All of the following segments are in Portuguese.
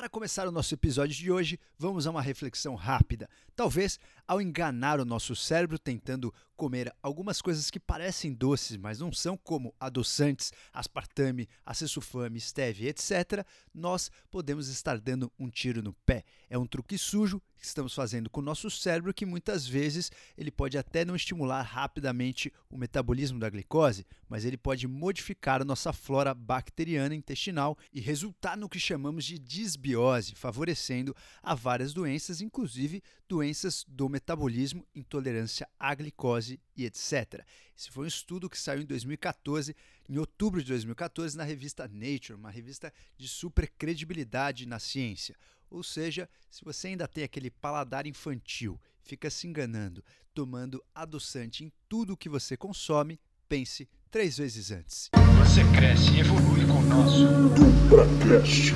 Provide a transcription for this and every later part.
Para começar o nosso episódio de hoje, vamos a uma reflexão rápida. Talvez, ao enganar o nosso cérebro tentando comer algumas coisas que parecem doces, mas não são, como adoçantes, aspartame, acessufame, stevia, etc., nós podemos estar dando um tiro no pé. É um truque sujo que estamos fazendo com o nosso cérebro que muitas vezes ele pode até não estimular rapidamente o metabolismo da glicose, mas ele pode modificar a nossa flora bacteriana intestinal e resultar no que chamamos de disbiose, favorecendo a várias doenças, inclusive doenças do metabolismo, intolerância à glicose e etc. Esse foi um estudo que saiu em 2014, em outubro de 2014, na revista Nature, uma revista de super credibilidade na ciência. Ou seja, se você ainda tem aquele paladar infantil, fica se enganando, tomando adoçante em tudo que você consome, pense três vezes antes. Você cresce e evolui com o nosso DupraCast.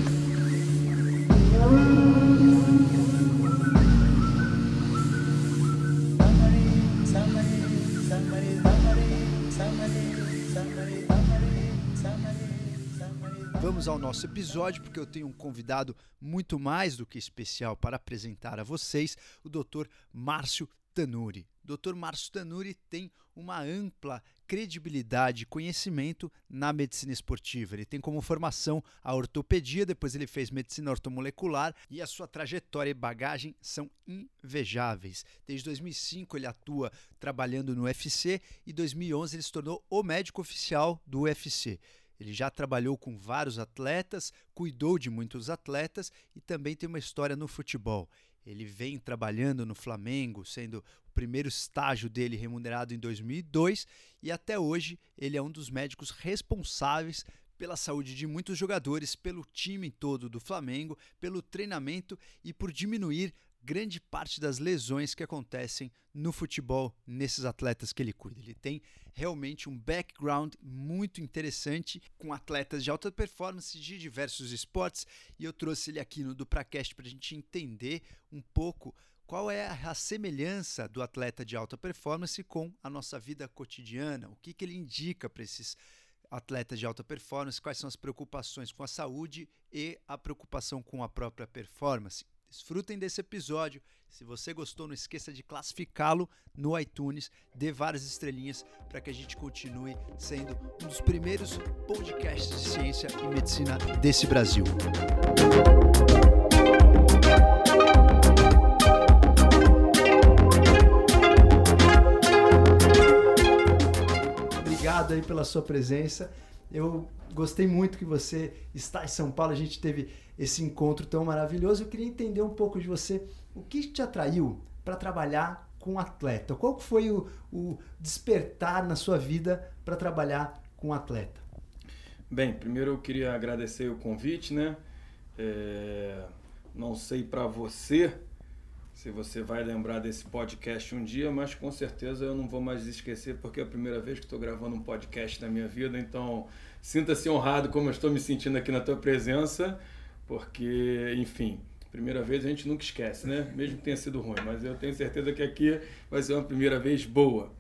Vamos ao nosso episódio, porque eu tenho um convidado muito mais do que especial para apresentar a vocês, o Dr. Márcio Tanuri. Dr. Márcio Tanuri tem uma ampla credibilidade e conhecimento na medicina esportiva. Ele tem como formação a ortopedia, depois ele fez medicina ortomolecular e a sua trajetória e bagagem são invejáveis. Desde 2005 ele atua trabalhando no UFC e 2011 ele se tornou o médico oficial do UFC. Ele já trabalhou com vários atletas, cuidou de muitos atletas e também tem uma história no futebol. Ele vem trabalhando no Flamengo, sendo o primeiro estágio dele remunerado em 2002 e até hoje ele é um dos médicos responsáveis pela saúde de muitos jogadores, pelo time todo do Flamengo, pelo treinamento e por diminuir grande parte das lesões que acontecem no futebol nesses atletas que ele cuida. Ele tem realmente um background muito interessante com atletas de alta performance de diversos esportes e eu trouxe ele aqui no Dupracast para a gente entender um pouco qual é a semelhança do atleta de alta performance com a nossa vida cotidiana, o que, que ele indica para esses atletas de alta performance, quais são as preocupações com a saúde e a preocupação com a própria performance. Desfrutem desse episódio. Se você gostou, não esqueça de classificá-lo no iTunes, dê várias estrelinhas para que a gente continue sendo um dos primeiros podcasts de ciência e medicina desse Brasil. Obrigado aí pela sua presença. Eu gostei muito que você está em São Paulo. A gente teve esse encontro tão maravilhoso. Eu queria entender um pouco de você. O que te atraiu para trabalhar com atleta? Qual foi o, o despertar na sua vida para trabalhar com atleta? Bem, primeiro eu queria agradecer o convite, né? É, não sei para você se você vai lembrar desse podcast um dia, mas com certeza eu não vou mais esquecer porque é a primeira vez que estou gravando um podcast na minha vida, então sinta-se honrado como eu estou me sentindo aqui na tua presença porque, enfim, primeira vez a gente nunca esquece, né? Mesmo que tenha sido ruim, mas eu tenho certeza que aqui vai ser uma primeira vez boa.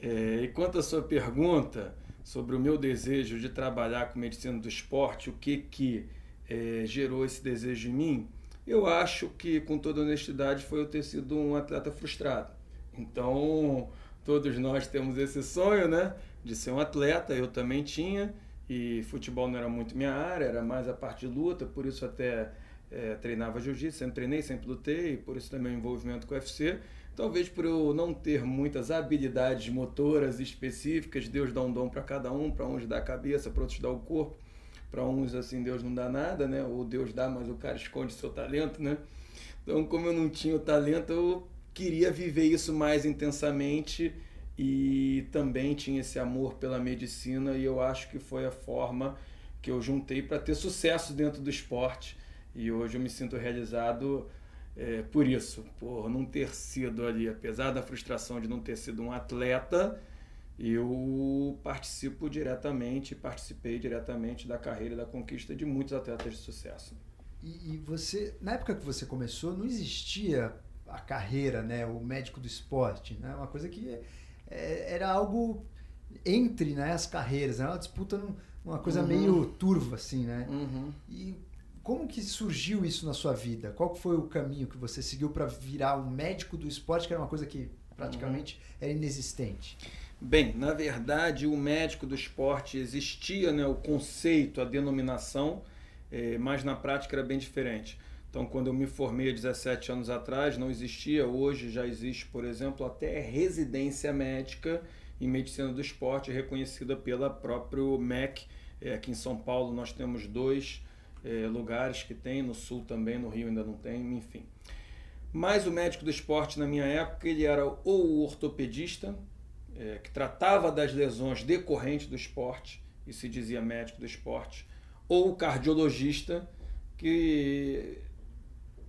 É, e quanto à sua pergunta sobre o meu desejo de trabalhar com medicina do esporte, o que que é, gerou esse desejo em mim, eu acho que, com toda honestidade, foi eu ter sido um atleta frustrado. Então, todos nós temos esse sonho, né? De ser um atleta, eu também tinha e futebol não era muito minha área, era mais a parte de luta, por isso até é, treinava jiu-jitsu, sempre treinei, sempre lutei, por isso também o envolvimento com o UFC. Talvez por eu não ter muitas habilidades motoras específicas, Deus dá um dom para cada um, para uns dá a cabeça, para outros dá o corpo, para uns assim Deus não dá nada, né? Ou Deus dá, mas o cara esconde seu talento, né? Então, como eu não tinha o talento, eu queria viver isso mais intensamente e também tinha esse amor pela medicina e eu acho que foi a forma que eu juntei para ter sucesso dentro do esporte e hoje eu me sinto realizado é, por isso, por não ter sido ali, apesar da frustração de não ter sido um atleta, eu participo diretamente, participei diretamente da carreira e da conquista de muitos atletas de sucesso. E, e você, na época que você começou, não existia a carreira, né, o médico do esporte, né, uma coisa que é, era algo entre né, as carreiras, era uma disputa, uma coisa uhum. meio turva, assim, né? Uhum. E como que surgiu isso na sua vida? Qual foi o caminho que você seguiu para virar um médico do esporte, que era uma coisa que praticamente uhum. era inexistente? Bem, na verdade, o médico do esporte existia, né, o conceito, a denominação, é, mas na prática era bem diferente. Então, quando eu me formei há 17 anos atrás, não existia. Hoje já existe, por exemplo, até residência médica em medicina do esporte, reconhecida pela próprio MEC. É, aqui em São Paulo nós temos dois é, lugares que tem, no sul também, no Rio ainda não tem, enfim. Mas o médico do esporte, na minha época, ele era ou o ortopedista, é, que tratava das lesões decorrentes do esporte, e se dizia médico do esporte, ou o cardiologista, que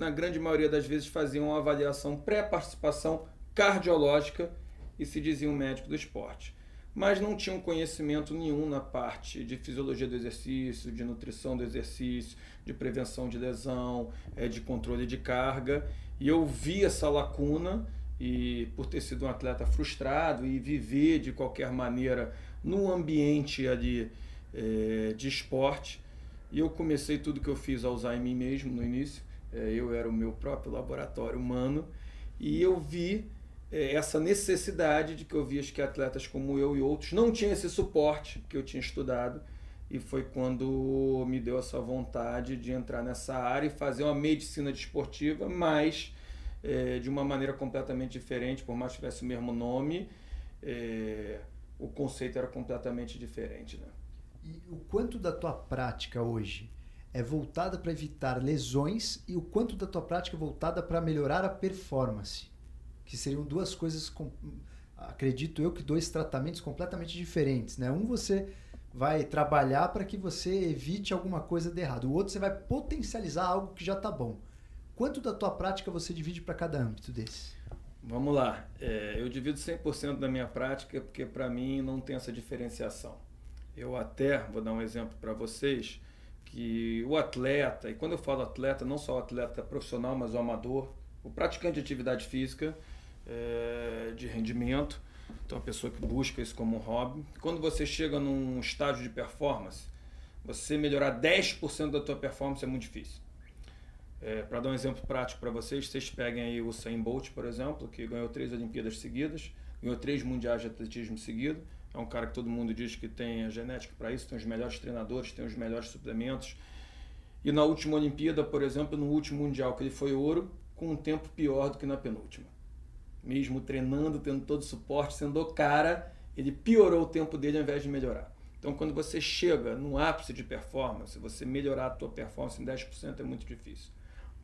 na grande maioria das vezes fazia uma avaliação pré-participação cardiológica e se dizia um médico do esporte. Mas não tinham conhecimento nenhum na parte de fisiologia do exercício, de nutrição do exercício, de prevenção de lesão, é, de controle de carga. E eu vi essa lacuna e por ter sido um atleta frustrado e viver de qualquer maneira no ambiente ali é, de esporte, e eu comecei tudo que eu fiz a usar em mim mesmo no início. É, eu era o meu próprio laboratório humano e eu vi é, essa necessidade de que eu via que atletas como eu e outros não tinham esse suporte que eu tinha estudado e foi quando me deu essa vontade de entrar nessa área e fazer uma medicina desportiva, mas é, de uma maneira completamente diferente, por mais que tivesse o mesmo nome, é, o conceito era completamente diferente. Né? E o quanto da tua prática hoje é voltada para evitar lesões e o quanto da tua prática é voltada para melhorar a performance? Que seriam duas coisas, acredito eu, que dois tratamentos completamente diferentes. Né? Um você vai trabalhar para que você evite alguma coisa de errado. O outro você vai potencializar algo que já está bom. Quanto da tua prática você divide para cada âmbito desse? Vamos lá. É, eu divido 100% da minha prática porque para mim não tem essa diferenciação. Eu até vou dar um exemplo para vocês que o atleta, e quando eu falo atleta, não só o atleta profissional, mas o amador, o praticante de atividade física, é, de rendimento, então a pessoa que busca isso como um hobby, quando você chega num estágio de performance, você melhorar 10% da tua performance é muito difícil. É, para dar um exemplo prático para vocês, vocês peguem aí o Sain Bolt, por exemplo, que ganhou três Olimpíadas seguidas, ganhou três mundiais de atletismo seguido. É um cara que todo mundo diz que tem a genética para isso, tem os melhores treinadores, tem os melhores suplementos. E na última Olimpíada, por exemplo, no último mundial que ele foi ouro, com um tempo pior do que na penúltima. Mesmo treinando, tendo todo o suporte, sendo o cara, ele piorou o tempo dele ao invés de melhorar. Então, quando você chega no ápice de performance, você melhorar a tua performance em 10% é muito difícil.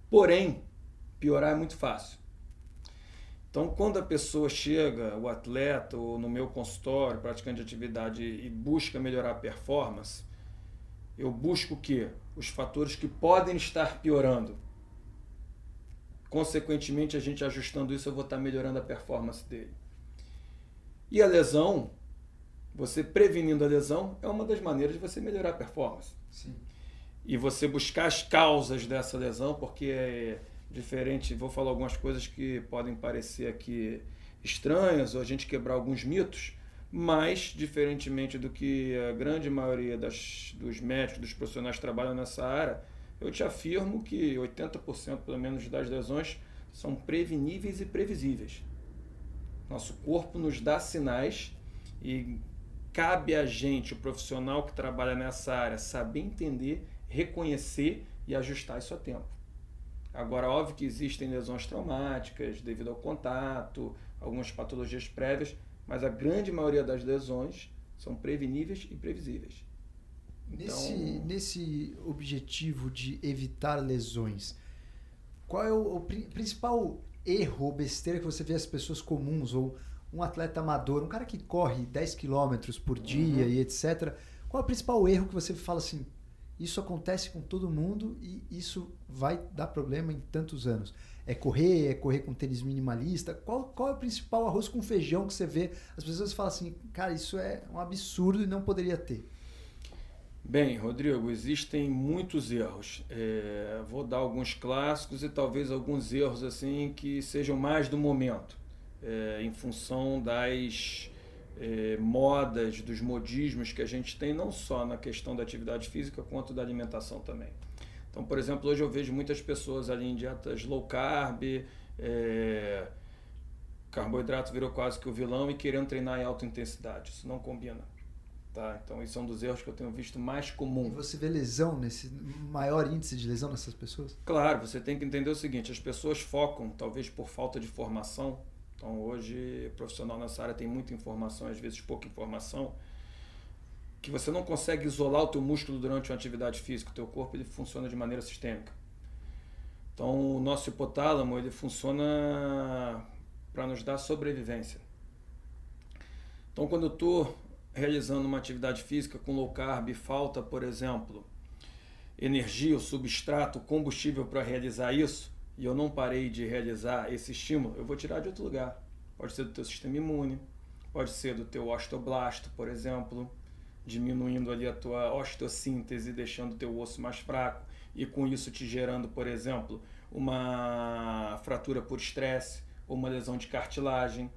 Porém, piorar é muito fácil. Então, quando a pessoa chega, o atleta, ou no meu consultório, praticante de atividade, e busca melhorar a performance, eu busco o quê? Os fatores que podem estar piorando. Consequentemente, a gente ajustando isso, eu vou estar melhorando a performance dele. E a lesão, você prevenindo a lesão, é uma das maneiras de você melhorar a performance. Sim e você buscar as causas dessa lesão, porque é diferente. Vou falar algumas coisas que podem parecer aqui estranhas ou a gente quebrar alguns mitos, mas diferentemente do que a grande maioria das, dos médicos, dos profissionais que trabalham nessa área, eu te afirmo que 80% pelo menos das lesões são preveníveis e previsíveis. Nosso corpo nos dá sinais e cabe a gente, o profissional que trabalha nessa área, saber entender reconhecer e ajustar isso a tempo. Agora, óbvio que existem lesões traumáticas devido ao contato, algumas patologias prévias, mas a grande maioria das lesões são preveníveis e previsíveis. Então... Nesse, nesse objetivo de evitar lesões, qual é o, o principal erro ou besteira que você vê as pessoas comuns ou um atleta amador, um cara que corre 10 km por dia uhum. e etc. Qual é o principal erro que você fala assim, isso acontece com todo mundo e isso vai dar problema em tantos anos. É correr, é correr com tênis minimalista. Qual, qual é o principal arroz com feijão que você vê? As pessoas falam assim, cara, isso é um absurdo e não poderia ter. Bem, Rodrigo, existem muitos erros. É, vou dar alguns clássicos e talvez alguns erros assim que sejam mais do momento, é, em função das eh, modas, dos modismos que a gente tem, não só na questão da atividade física, quanto da alimentação também. Então, por exemplo, hoje eu vejo muitas pessoas ali em dietas low carb, é, carboidrato virou quase que o vilão e querendo treinar em alta intensidade. Isso não combina. Tá? Então, isso é um dos erros que eu tenho visto mais comum. E você vê lesão nesse maior índice de lesão nessas pessoas? Claro, você tem que entender o seguinte: as pessoas focam, talvez por falta de formação. Então, hoje, profissional nessa área tem muita informação, às vezes pouca informação, que você não consegue isolar o teu músculo durante uma atividade física. O teu corpo ele funciona de maneira sistêmica. Então, o nosso hipotálamo ele funciona para nos dar sobrevivência. Então, quando eu estou realizando uma atividade física com low carb falta, por exemplo, energia, o substrato, combustível para realizar isso, e eu não parei de realizar esse estímulo, eu vou tirar de outro lugar. Pode ser do teu sistema imune, pode ser do teu osteoblasto, por exemplo, diminuindo ali a tua osteossíntese, deixando o teu osso mais fraco e com isso te gerando, por exemplo, uma fratura por estresse ou uma lesão de cartilagem.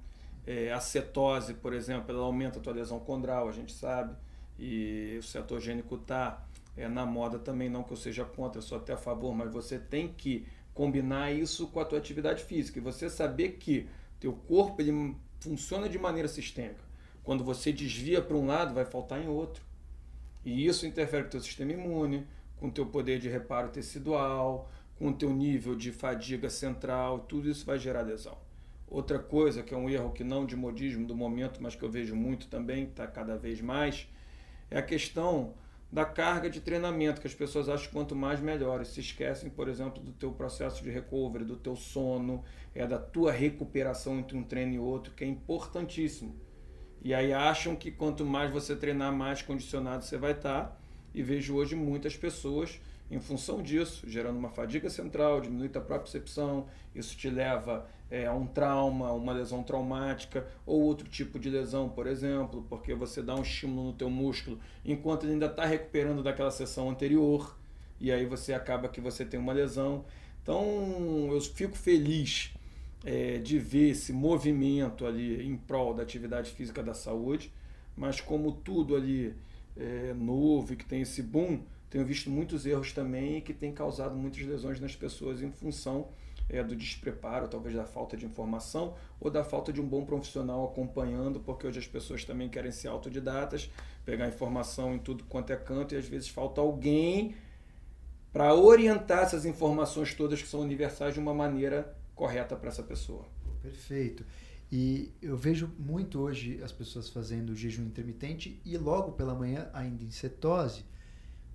É, a cetose, por exemplo, ela aumenta a tua lesão condral, a gente sabe, e o cetogênico está é, na moda também, não que eu seja contra, sou até a favor, mas você tem que combinar isso com a tua atividade física e você saber que teu corpo ele funciona de maneira sistêmica. Quando você desvia para um lado, vai faltar em outro. E isso interfere com o teu sistema imune, com o teu poder de reparo tecidual, com o teu nível de fadiga central, tudo isso vai gerar lesão. Outra coisa que é um erro que não de modismo do momento, mas que eu vejo muito também, está cada vez mais, é a questão da carga de treinamento, que as pessoas acham que quanto mais melhor. E se esquecem, por exemplo, do teu processo de recovery, do teu sono, é da tua recuperação entre um treino e outro, que é importantíssimo. E aí acham que quanto mais você treinar, mais condicionado você vai estar. Tá. E vejo hoje muitas pessoas em função disso, gerando uma fadiga central, diminui a própria percepção, isso te leva é, a um trauma, uma lesão traumática ou outro tipo de lesão, por exemplo, porque você dá um estímulo no teu músculo enquanto ele ainda está recuperando daquela sessão anterior e aí você acaba que você tem uma lesão. Então eu fico feliz é, de ver esse movimento ali em prol da atividade física da saúde, mas como tudo ali é novo e que tem esse boom, tenho visto muitos erros também que tem causado muitas lesões nas pessoas em função é, do despreparo, talvez da falta de informação ou da falta de um bom profissional acompanhando, porque hoje as pessoas também querem ser autodidatas, pegar informação em tudo quanto é canto e às vezes falta alguém para orientar essas informações todas que são universais de uma maneira correta para essa pessoa. Perfeito. E eu vejo muito hoje as pessoas fazendo jejum intermitente e logo pela manhã, ainda em cetose,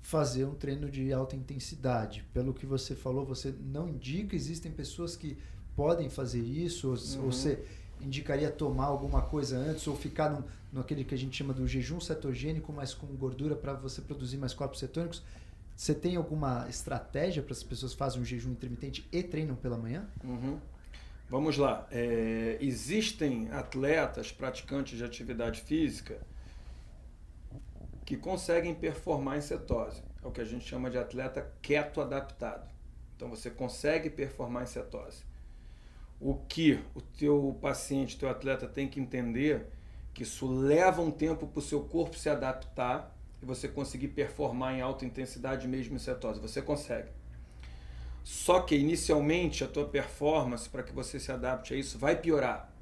fazer um treino de alta intensidade. Pelo que você falou, você não indica, existem pessoas que podem fazer isso, ou, uhum. você indicaria tomar alguma coisa antes, ou ficar no, no aquele que a gente chama do jejum cetogênico, mas com gordura para você produzir mais corpos cetônicos. Você tem alguma estratégia para as pessoas fazem um jejum intermitente e treinam pela manhã? Uhum. Vamos lá. É, existem atletas, praticantes de atividade física, que conseguem performar em cetose. É o que a gente chama de atleta keto adaptado. Então você consegue performar em cetose. O que o teu paciente, teu atleta tem que entender que isso leva um tempo para o seu corpo se adaptar e você conseguir performar em alta intensidade mesmo em cetose. Você consegue. Só que inicialmente a tua performance para que você se adapte a isso vai piorar.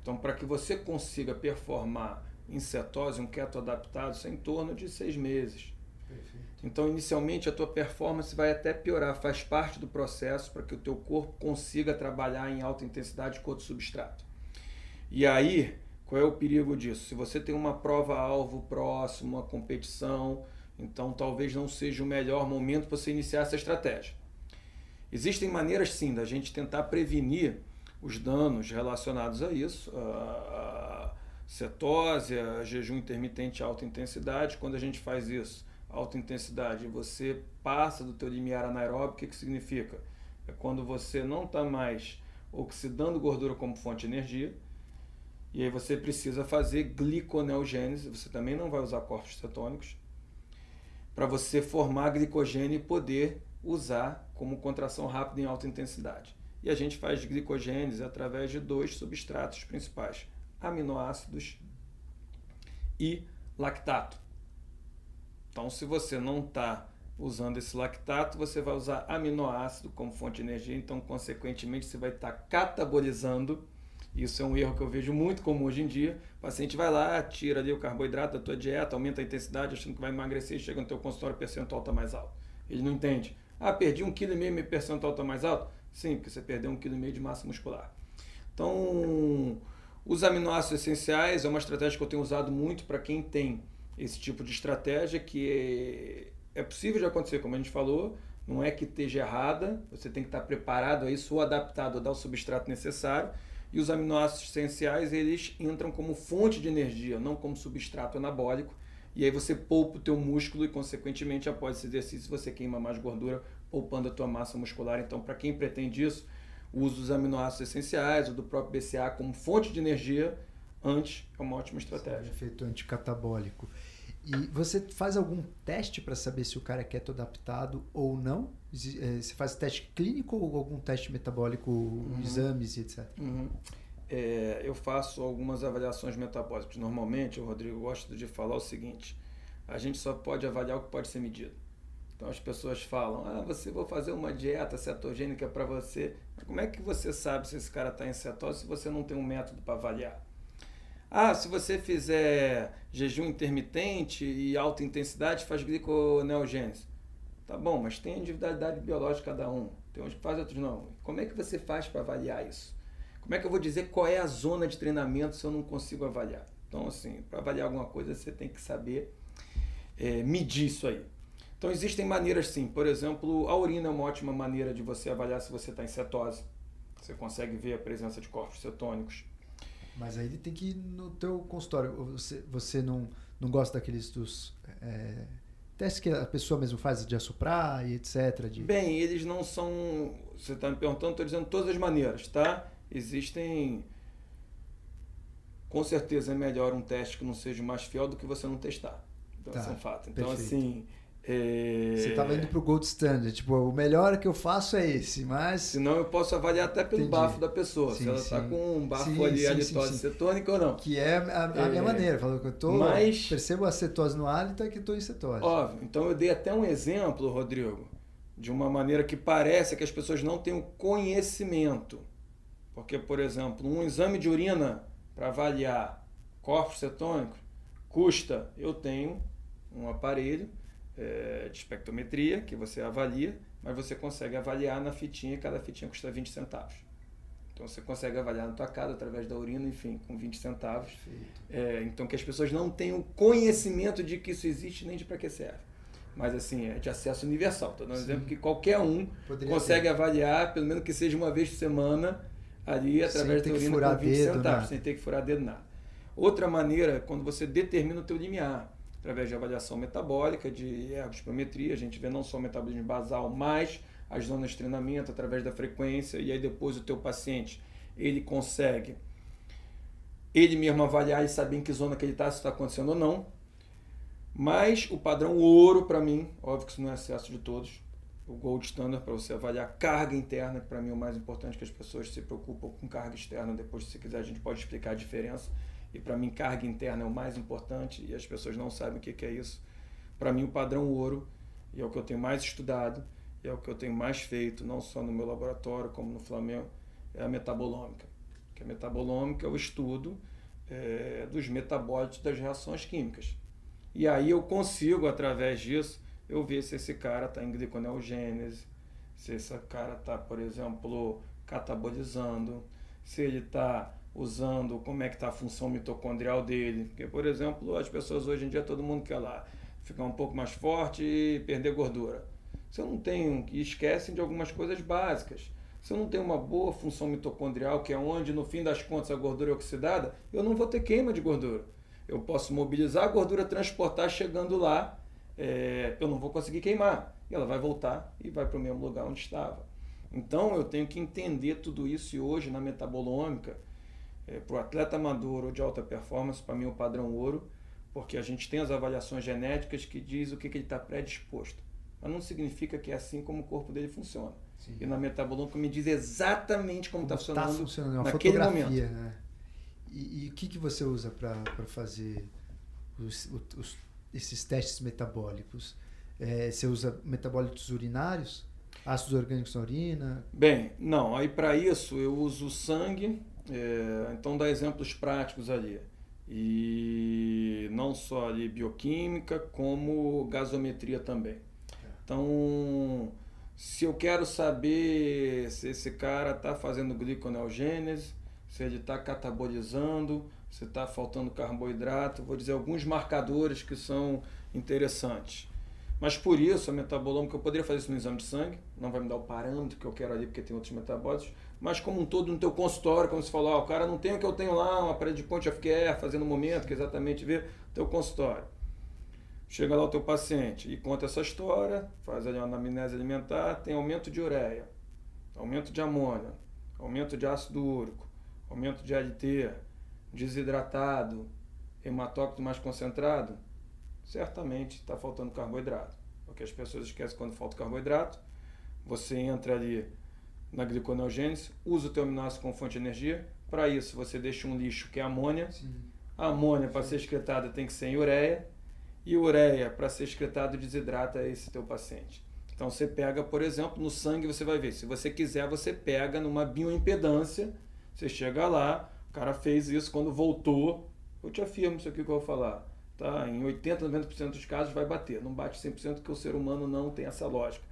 Então, para que você consiga performar em cetose, um keto adaptado, isso é em torno de seis meses. Perfeito. Então, inicialmente, a tua performance vai até piorar, faz parte do processo para que o teu corpo consiga trabalhar em alta intensidade com outro substrato. E aí, qual é o perigo disso? Se você tem uma prova-alvo próximo, uma competição, então talvez não seja o melhor momento para você iniciar essa estratégia. Existem maneiras, sim, da gente tentar prevenir os danos relacionados a isso. A cetose, a jejum intermitente alta intensidade. Quando a gente faz isso, alta intensidade, você passa do teu limiar anaeróbico, o que, que significa? É quando você não está mais oxidando gordura como fonte de energia, e aí você precisa fazer gliconeogênese, você também não vai usar corpos cetônicos, para você formar glicogênio e poder usar como contração rápida em alta intensidade. E a gente faz glicogênese através de dois substratos principais, aminoácidos e lactato. Então, se você não está usando esse lactato, você vai usar aminoácido como fonte de energia, então, consequentemente, você vai estar catabolizando. Isso é um erro que eu vejo muito comum hoje em dia. O paciente vai lá, tira ali o carboidrato da tua dieta, aumenta a intensidade, achando que vai emagrecer, chega no teu consultório, o percentual está mais alto. Ele não entende. Ah, perdi um quilo e meio, meu percentual está mais alto? Sim, porque você perdeu um quilo e meio de massa muscular. Então, os aminoácidos essenciais é uma estratégia que eu tenho usado muito para quem tem esse tipo de estratégia, que é, é possível de acontecer, como a gente falou, não é que esteja errada, você tem que estar preparado a isso ou adaptado a dar o substrato necessário. E os aminoácidos essenciais, eles entram como fonte de energia, não como substrato anabólico. E aí você poupa o teu músculo e, consequentemente, após esse exercício, você queima mais gordura, poupando a tua massa muscular. Então, para quem pretende isso, o uso dos aminoácidos essenciais ou do próprio BCA como fonte de energia antes é uma ótima estratégia. Sim, efeito anticatabólico. E você faz algum teste para saber se o cara é keto adaptado ou não? Eh, você faz teste clínico ou algum teste metabólico, uhum. exames e etc? Uhum. É, eu faço algumas avaliações metabólicas. Normalmente, o Rodrigo gosta de falar o seguinte: a gente só pode avaliar o que pode ser medido. Então as pessoas falam: ah, você vou fazer uma dieta cetogênica para você. Mas como é que você sabe se esse cara está em cetose se você não tem um método para avaliar? Ah, se você fizer jejum intermitente e alta intensidade, faz gliconeogênese. Tá bom, mas tem individualidade biológica cada um. Tem uns que fazem, outros não. Como é que você faz para avaliar isso? Como é que eu vou dizer qual é a zona de treinamento se eu não consigo avaliar? Então, assim, para avaliar alguma coisa, você tem que saber é, medir isso aí. Então, existem maneiras sim. Por exemplo, a urina é uma ótima maneira de você avaliar se você está em cetose. Você consegue ver a presença de corpos cetônicos. Mas aí tem que ir no teu consultório. Você, você não, não gosta daqueles dos é, testes que a pessoa mesmo faz de assoprar e etc. De... Bem, eles não são. Você está me perguntando, estou dizendo todas as maneiras, tá? Existem. Com certeza é melhor um teste que não seja mais fiel do que você não testar. Então, tá, é um fato. Então, perfeito. assim é... Você estava indo para o gold standard, tipo, o melhor que eu faço é esse, mas... Senão eu posso avaliar até pelo Entendi. bafo da pessoa, sim, se ela está com um bafo sim, ali, sim, halitose cetônica ou não. Que é a, a é... minha maneira, falou que eu tô, mas... percebo a cetose no hálito é que estou em cetose. Óbvio, então eu dei até um exemplo, Rodrigo, de uma maneira que parece que as pessoas não têm o conhecimento. Porque, por exemplo, um exame de urina para avaliar corpos cetônicos custa, eu tenho um aparelho é, de espectrometria que você avalia, mas você consegue avaliar na fitinha, cada fitinha custa 20 centavos. Então você consegue avaliar na tua casa através da urina, enfim, com 20 centavos. É, então que as pessoas não tenham conhecimento de que isso existe nem de para que serve. Mas assim, é de acesso universal. Estou dando um exemplo que qualquer um Poderia consegue ter. avaliar, pelo menos que seja uma vez por semana, ali através da urina com 20 dedo, centavos, nada. sem ter que furar dedo nada. Outra maneira, quando você determina o teu limiar através de avaliação metabólica, de ergospirometria, a gente vê não só o metabolismo basal, mas as zonas de treinamento através da frequência, e aí depois o teu paciente, ele consegue ele mesmo avaliar e saber em que zona que ele está, se está acontecendo ou não. Mas o padrão ouro para mim, óbvio que isso não é acesso de todos, o gold standard para você avaliar carga interna, que para mim é o mais importante que as pessoas se preocupam com carga externa, depois se quiser a gente pode explicar a diferença e para mim carga interna é o mais importante e as pessoas não sabem o que, que é isso. Para mim o padrão ouro, e é o que eu tenho mais estudado, e é o que eu tenho mais feito, não só no meu laboratório como no Flamengo, é a metabolômica. Que a metabolômica é o estudo é, dos metabólitos das reações químicas. E aí eu consigo, através disso, eu ver se esse cara está em gliconeogênese, se esse cara está, por exemplo, catabolizando, se ele está usando como é que está a função mitocondrial dele. Porque, por exemplo, as pessoas hoje em dia, todo mundo quer lá ficar um pouco mais forte e perder gordura. Se eu não tenho, e esquecem de algumas coisas básicas. Se eu não tenho uma boa função mitocondrial, que é onde no fim das contas a gordura é oxidada, eu não vou ter queima de gordura. Eu posso mobilizar a gordura, transportar, chegando lá, é, eu não vou conseguir queimar. E ela vai voltar e vai para o mesmo lugar onde estava. Então eu tenho que entender tudo isso e hoje na metabolômica, é, para o atleta amador ou de alta performance, para mim é o padrão ouro, porque a gente tem as avaliações genéticas que diz o que, que ele está predisposto. Mas não significa que é assim como o corpo dele funciona. Sim. E na metabolômica me diz exatamente como está funcionando, tá funcionando é naquele momento. Né? E, e, o que, que você usa para fazer os, os, esses testes metabólicos? É, você usa metabólitos urinários? Ácidos orgânicos na urina? Bem, não. Aí para isso eu uso sangue. É, então dá exemplos práticos ali. E não só ali bioquímica, como gasometria também. Então, se eu quero saber se esse cara está fazendo gliconeogênese, se ele está catabolizando, se está faltando carboidrato, vou dizer alguns marcadores que são interessantes. Mas por isso, a metabolômica, eu poderia fazer isso no exame de sangue, não vai me dar o parâmetro que eu quero ali, porque tem outros metabólitos, mas como um todo no teu consultório, como você falou, o cara não tem o que eu tenho lá, uma parede de ponte care, fazendo um momento, que é exatamente ver teu consultório. Chega lá o teu paciente e conta essa história, faz ali uma anamnese alimentar, tem aumento de ureia, aumento de amônia, aumento de ácido úrico, aumento de LT, desidratado, hematócrito mais concentrado, certamente está faltando carboidrato. Porque as pessoas esquecem quando falta carboidrato, você entra ali na gliconeogênese, usa o teu aminoácido como fonte de energia. Para isso, você deixa um lixo que é amônia. Sim. A amônia, para ser excretada, tem que ser em ureia e ureia, para ser excretado, desidrata esse teu paciente. Então você pega, por exemplo, no sangue você vai ver. Se você quiser, você pega numa bioimpedância, você chega lá, o cara fez isso quando voltou. Eu te afirmo isso aqui que eu vou falar. Tá? Em 80, 90% dos casos vai bater. Não bate 100% porque o ser humano não tem essa lógica.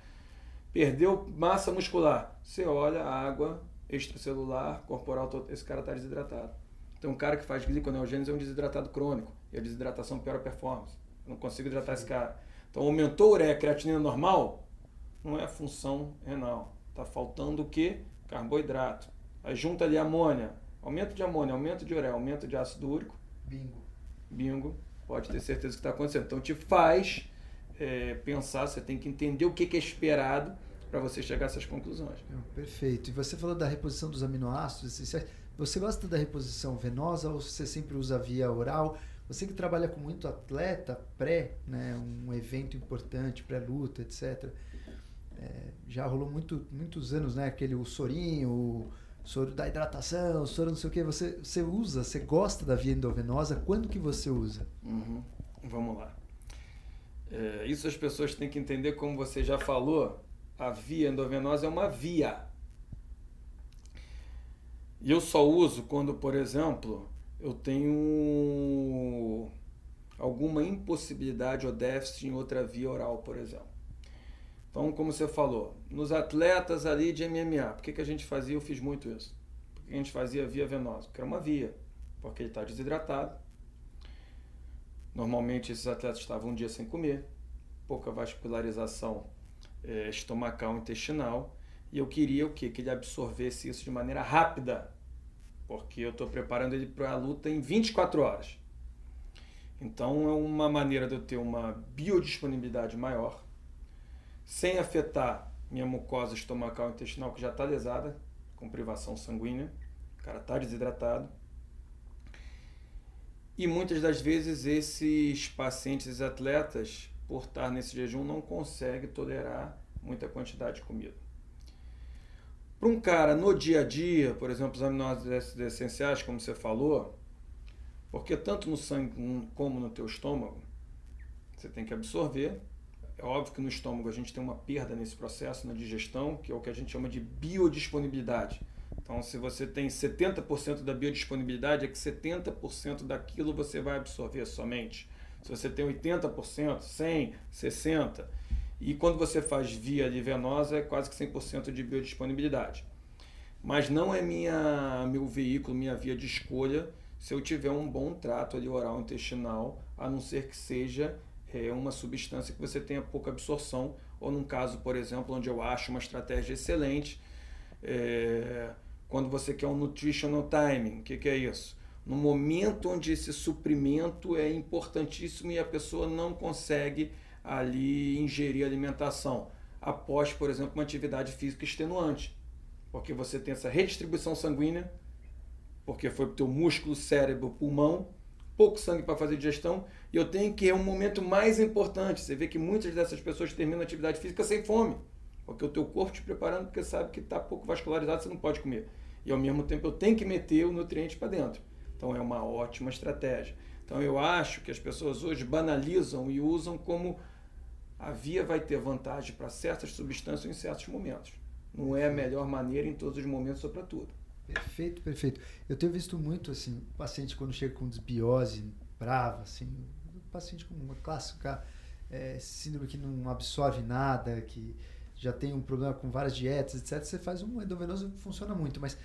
Perdeu massa muscular. Você olha a água extracelular, corporal, esse cara está desidratado. Então, um cara que faz gliconeogênese é um desidratado crônico. E a desidratação piora a performance não consigo hidratar esse cara. Então, aumentou a ureia, creatinina normal, não é função renal. Está faltando o quê? Carboidrato. Aí junta ali amônia, aumento de amônia, aumento de ureia, aumento de ácido úrico. Bingo. Bingo. Pode ter certeza que está acontecendo. Então, te faz é, pensar, você tem que entender o que, que é esperado para você chegar a essas conclusões. Perfeito. E você falou da reposição dos aminoácidos essenciais. Você gosta da reposição venosa ou você sempre usa via oral? Você que trabalha com muito atleta pré, né, um evento importante, pré-luta, etc. É, já rolou muito, muitos anos, né? Aquele o sorinho, o soro da hidratação, o soro não sei o que. Você, você usa, você gosta da via endovenosa? Quando que você usa? Uhum. Vamos lá. É, isso as pessoas têm que entender, como você já falou, a via endovenosa é uma via. E eu só uso quando, por exemplo, eu tenho alguma impossibilidade ou déficit em outra via oral, por exemplo. Então, como você falou, nos atletas ali de MMA, por que, que a gente fazia? Eu fiz muito isso. Por que a gente fazia via venosa? Porque era uma via, porque ele está desidratado. Normalmente esses atletas estavam um dia sem comer, pouca vascularização é, estomacal, intestinal, e eu queria o quê? Que ele absorvesse isso de maneira rápida, porque eu estou preparando ele para a luta em 24 horas. Então é uma maneira de eu ter uma biodisponibilidade maior, sem afetar minha mucosa estomacal intestinal que já está lesada, com privação sanguínea, o cara está desidratado. E muitas das vezes esses pacientes atletas, por estar nesse jejum, não conseguem tolerar muita quantidade de comida. Para um cara no dia a dia, por exemplo, os aminoácidos essenciais, como você falou, porque tanto no sangue como no teu estômago, você tem que absorver. É óbvio que no estômago a gente tem uma perda nesse processo na digestão, que é o que a gente chama de biodisponibilidade. Então, se você tem 70% da biodisponibilidade, é que 70% daquilo você vai absorver somente. Se você tem 80%, 100, 60%, e quando você faz via venosa, é quase que 100% de biodisponibilidade. Mas não é minha, meu veículo, minha via de escolha se eu tiver um bom trato ali oral intestinal, a não ser que seja é, uma substância que você tenha pouca absorção, ou num caso, por exemplo, onde eu acho uma estratégia excelente, é, quando você quer um nutritional timing, o que, que é isso? No momento onde esse suprimento é importantíssimo e a pessoa não consegue ali ingerir alimentação após, por exemplo, uma atividade física extenuante. Porque você tem essa redistribuição sanguínea, porque foi para o teu músculo, cérebro, pulmão, pouco sangue para fazer digestão, e eu tenho que é um momento mais importante. Você vê que muitas dessas pessoas terminam a atividade física sem fome, porque o teu corpo te preparando porque sabe que está pouco vascularizado, você não pode comer. Ao mesmo tempo eu tenho que meter o nutriente para dentro. Então é uma ótima estratégia. Então eu acho que as pessoas hoje banalizam e usam como A via vai ter vantagem para certas substâncias em certos momentos. Não é a melhor maneira em todos os momentos ou para tudo. Perfeito, perfeito. Eu tenho visto muito assim, paciente quando chega com desbiose brava, assim, paciente com uma clássica é, síndrome que não absorve nada, que já tem um problema com várias dietas, etc. Você faz um endovenoso funciona muito, mas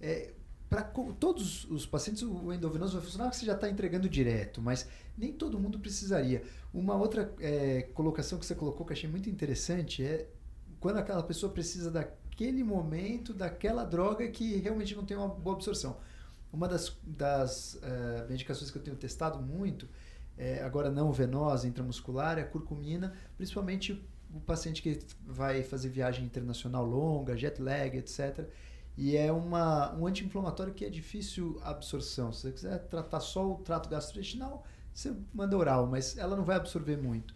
é, para todos os pacientes o endovenoso vai funcionar porque você já está entregando direto, mas nem todo mundo precisaria. Uma outra é, colocação que você colocou que eu achei muito interessante é quando aquela pessoa precisa daquele momento, daquela droga que realmente não tem uma boa absorção. Uma das, das uh, medicações que eu tenho testado muito, é, agora não venosa, intramuscular, é a curcumina, principalmente o paciente que vai fazer viagem internacional longa, jet lag, etc. E é uma, um anti-inflamatório que é difícil absorção. Se você quiser tratar só o trato gastrointestinal, você manda oral, mas ela não vai absorver muito.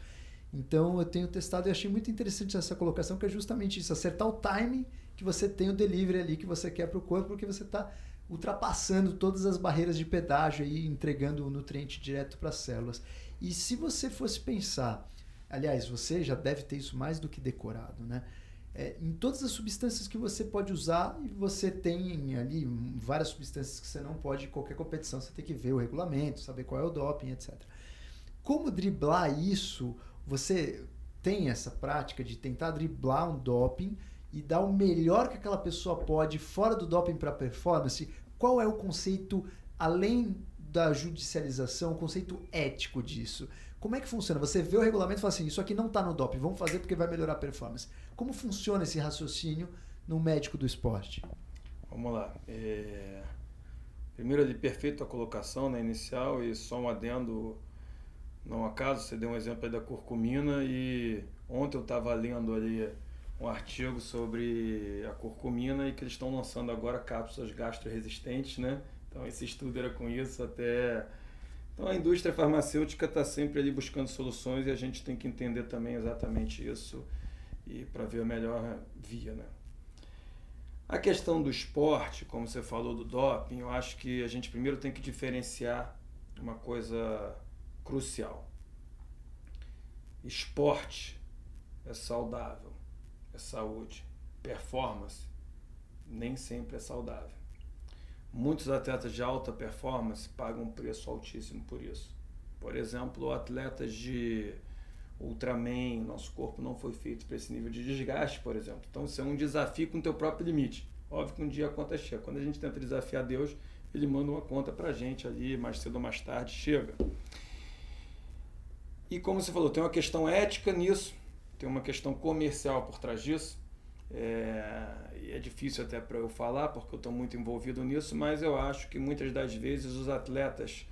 Então eu tenho testado e achei muito interessante essa colocação, que é justamente isso, acertar o timing que você tem o delivery ali que você quer para o corpo, porque você está ultrapassando todas as barreiras de pedágio e entregando o nutriente direto para as células. E se você fosse pensar, aliás, você já deve ter isso mais do que decorado, né? É, em todas as substâncias que você pode usar e você tem ali várias substâncias que você não pode em qualquer competição, você tem que ver o regulamento, saber qual é o doping, etc. Como driblar isso? Você tem essa prática de tentar driblar um doping e dar o melhor que aquela pessoa pode fora do doping para performance, qual é o conceito, além da judicialização, o conceito ético disso? Como é que funciona? Você vê o regulamento e fala assim: isso aqui não está no doping, vamos fazer porque vai melhorar a performance. Como funciona esse raciocínio no médico do esporte? Vamos lá. É... Primeiro, de perfeita colocação né, inicial e só um adendo. Não acaso, você deu um exemplo aí da curcumina e ontem eu estava lendo ali um artigo sobre a curcumina e que eles estão lançando agora cápsulas gastro-resistentes, né? Então esse estudo era com isso até... Então a indústria farmacêutica está sempre ali buscando soluções e a gente tem que entender também exatamente isso e para ver a melhor via, né? A questão do esporte, como você falou do doping, eu acho que a gente primeiro tem que diferenciar uma coisa crucial. Esporte é saudável é saúde. Performance nem sempre é saudável. Muitos atletas de alta performance pagam um preço altíssimo por isso. Por exemplo, atletas de Ultraman, nosso corpo não foi feito para esse nível de desgaste, por exemplo. Então, isso é um desafio com o teu próprio limite. Óbvio que um dia a conta chega. Quando a gente tenta desafiar Deus, ele manda uma conta para a gente ali, mais cedo ou mais tarde, chega. E como você falou, tem uma questão ética nisso tem uma questão comercial por trás disso. É, é difícil até para eu falar, porque eu estou muito envolvido nisso, mas eu acho que muitas das vezes os atletas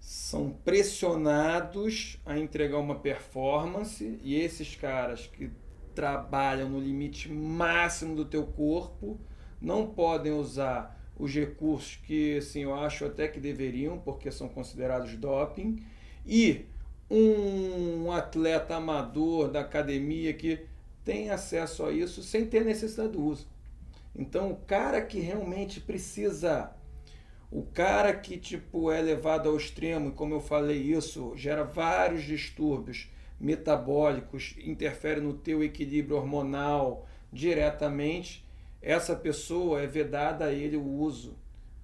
são pressionados a entregar uma performance e esses caras que trabalham no limite máximo do teu corpo não podem usar os recursos que assim, eu acho até que deveriam, porque são considerados doping, e um atleta amador da academia que tem acesso a isso sem ter necessidade do uso. Então, o cara que realmente precisa, o cara que tipo é levado ao extremo, como eu falei isso, gera vários distúrbios metabólicos, interfere no teu equilíbrio hormonal diretamente, essa pessoa é vedada a ele o uso.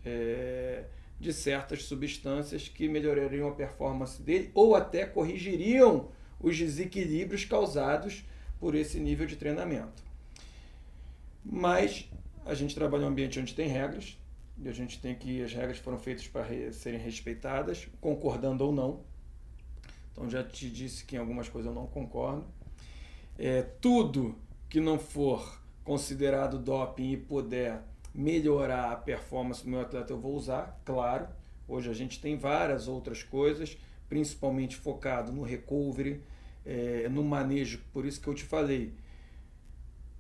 É, de certas substâncias que melhorariam a performance dele ou até corrigiriam os desequilíbrios causados por esse nível de treinamento. Mas a gente trabalha em um ambiente onde tem regras, e a gente tem que as regras foram feitas para serem respeitadas, concordando ou não. Então já te disse que em algumas coisas eu não concordo. É, tudo que não for considerado doping e puder melhorar a performance do meu atleta, eu vou usar, claro. Hoje a gente tem várias outras coisas, principalmente focado no recovery, é, no manejo. Por isso que eu te falei,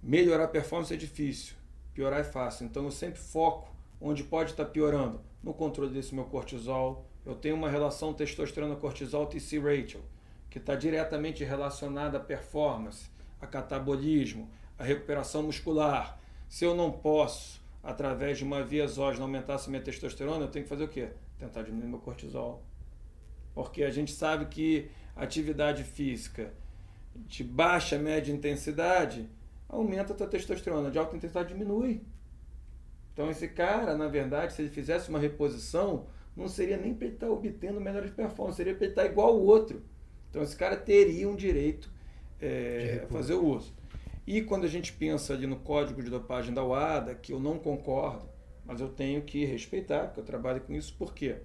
melhorar a performance é difícil, piorar é fácil. Então eu sempre foco onde pode estar piorando, no controle desse meu cortisol. Eu tenho uma relação testosterona-cortisol TC ratio, que está diretamente relacionada à performance, a catabolismo, a recuperação muscular. Se eu não posso através de uma via exógena aumentasse minha testosterona, eu tenho que fazer o quê? Tentar diminuir meu cortisol. Porque a gente sabe que atividade física de baixa, média intensidade, aumenta a tua testosterona. De alta intensidade diminui. Então esse cara, na verdade, se ele fizesse uma reposição, não seria nem para ele estar tá obtendo melhores performances, seria para ele estar tá igual ao outro. Então esse cara teria um direito é, a fazer o uso. E quando a gente pensa ali no código de dopagem da UADA, que eu não concordo, mas eu tenho que respeitar, porque eu trabalho com isso, por quê?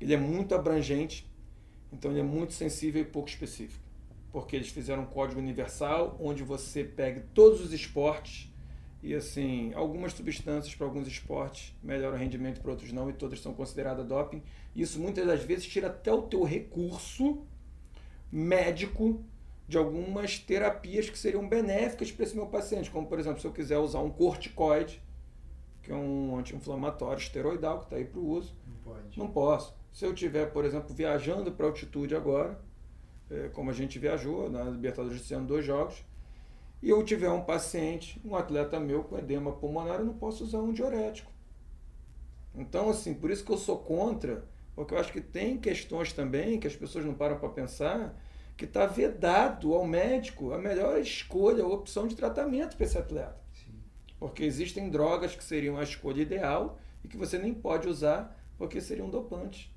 Ele é muito abrangente, então ele é muito sensível e pouco específico. Porque eles fizeram um código universal onde você pega todos os esportes e assim, algumas substâncias para alguns esportes melhoram o rendimento para outros não e todas são consideradas doping. Isso muitas das vezes tira até o teu recurso médico de algumas terapias que seriam benéficas para esse meu paciente, como por exemplo, se eu quiser usar um corticoide, que é um anti-inflamatório esteroidal que está aí para o uso, não, pode. não posso. Se eu estiver, por exemplo, viajando para altitude agora, é, como a gente viajou na Libertadores desse ano, dois jogos, e eu tiver um paciente, um atleta meu com edema pulmonar, eu não posso usar um diurético. Então, assim, por isso que eu sou contra, porque eu acho que tem questões também que as pessoas não param para pensar, que está vedado ao médico a melhor escolha, a opção de tratamento para esse atleta. Sim. Porque existem drogas que seriam a escolha ideal e que você nem pode usar porque seriam dopantes.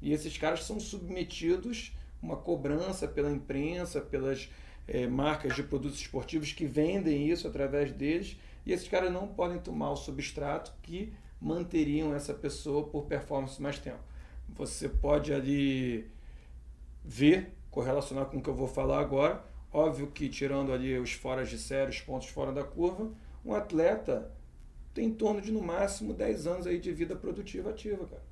E esses caras são submetidos a uma cobrança pela imprensa, pelas é, marcas de produtos esportivos que vendem isso através deles, e esses caras não podem tomar o substrato que manteriam essa pessoa por performance mais tempo. Você pode ali ver correlacionar com o que eu vou falar agora. Óbvio que tirando ali os foras de série, os pontos fora da curva, um atleta tem em torno de no máximo 10 anos aí de vida produtiva ativa, cara.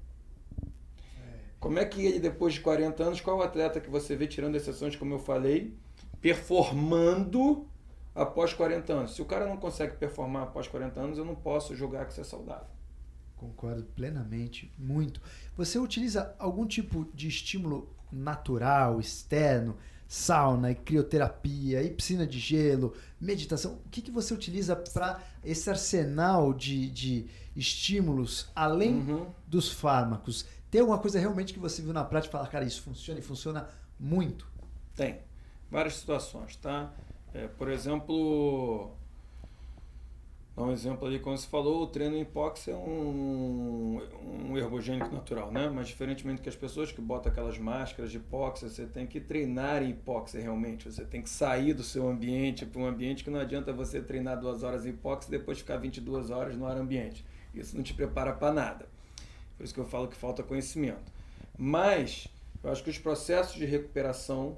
É. Como é que ele, depois de 40 anos, qual é o atleta que você vê, tirando exceções, como eu falei, performando após 40 anos? Se o cara não consegue performar após 40 anos, eu não posso julgar que isso é saudável. Concordo plenamente, muito. Você utiliza algum tipo de estímulo natural, externo, sauna, crioterapia, e piscina de gelo, meditação. O que, que você utiliza para esse arsenal de, de estímulos além uhum. dos fármacos? Tem alguma coisa realmente que você viu na prática e fala, cara, isso funciona e funciona muito? Tem. Várias situações, tá? É, por exemplo, Dá um exemplo ali, como você falou, o treino em hipóxia é um, um ergogênico natural, né? Mas diferentemente que as pessoas que botam aquelas máscaras de hipóxia, você tem que treinar em hipóxia realmente. Você tem que sair do seu ambiente para um ambiente que não adianta você treinar duas horas em hipóxia e depois ficar 22 horas no ar ambiente. Isso não te prepara para nada. Por isso que eu falo que falta conhecimento. Mas eu acho que os processos de recuperação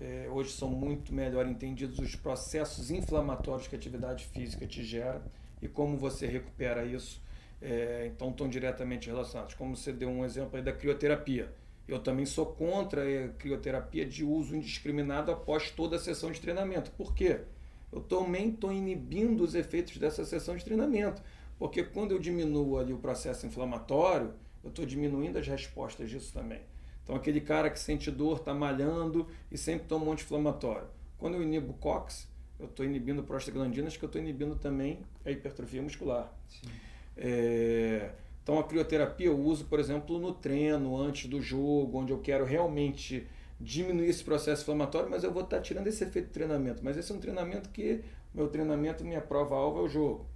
é, hoje são muito melhor entendidos os processos inflamatórios que a atividade física te gera e como você recupera isso. É, então, estão diretamente relacionados. Como você deu um exemplo aí da crioterapia. Eu também sou contra a crioterapia de uso indiscriminado após toda a sessão de treinamento. Por quê? Eu também estou inibindo os efeitos dessa sessão de treinamento. Porque quando eu diminuo ali o processo inflamatório, eu estou diminuindo as respostas disso também. Então, aquele cara que sente dor, está malhando e sempre toma um anti-inflamatório. Quando eu inibo o COX, eu estou inibindo prostaglandinas, que eu estou inibindo também a hipertrofia muscular. É, então, a crioterapia eu uso, por exemplo, no treino, antes do jogo, onde eu quero realmente diminuir esse processo inflamatório, mas eu vou estar tá tirando esse efeito de treinamento. Mas esse é um treinamento que, meu treinamento, minha prova-alvo é o jogo.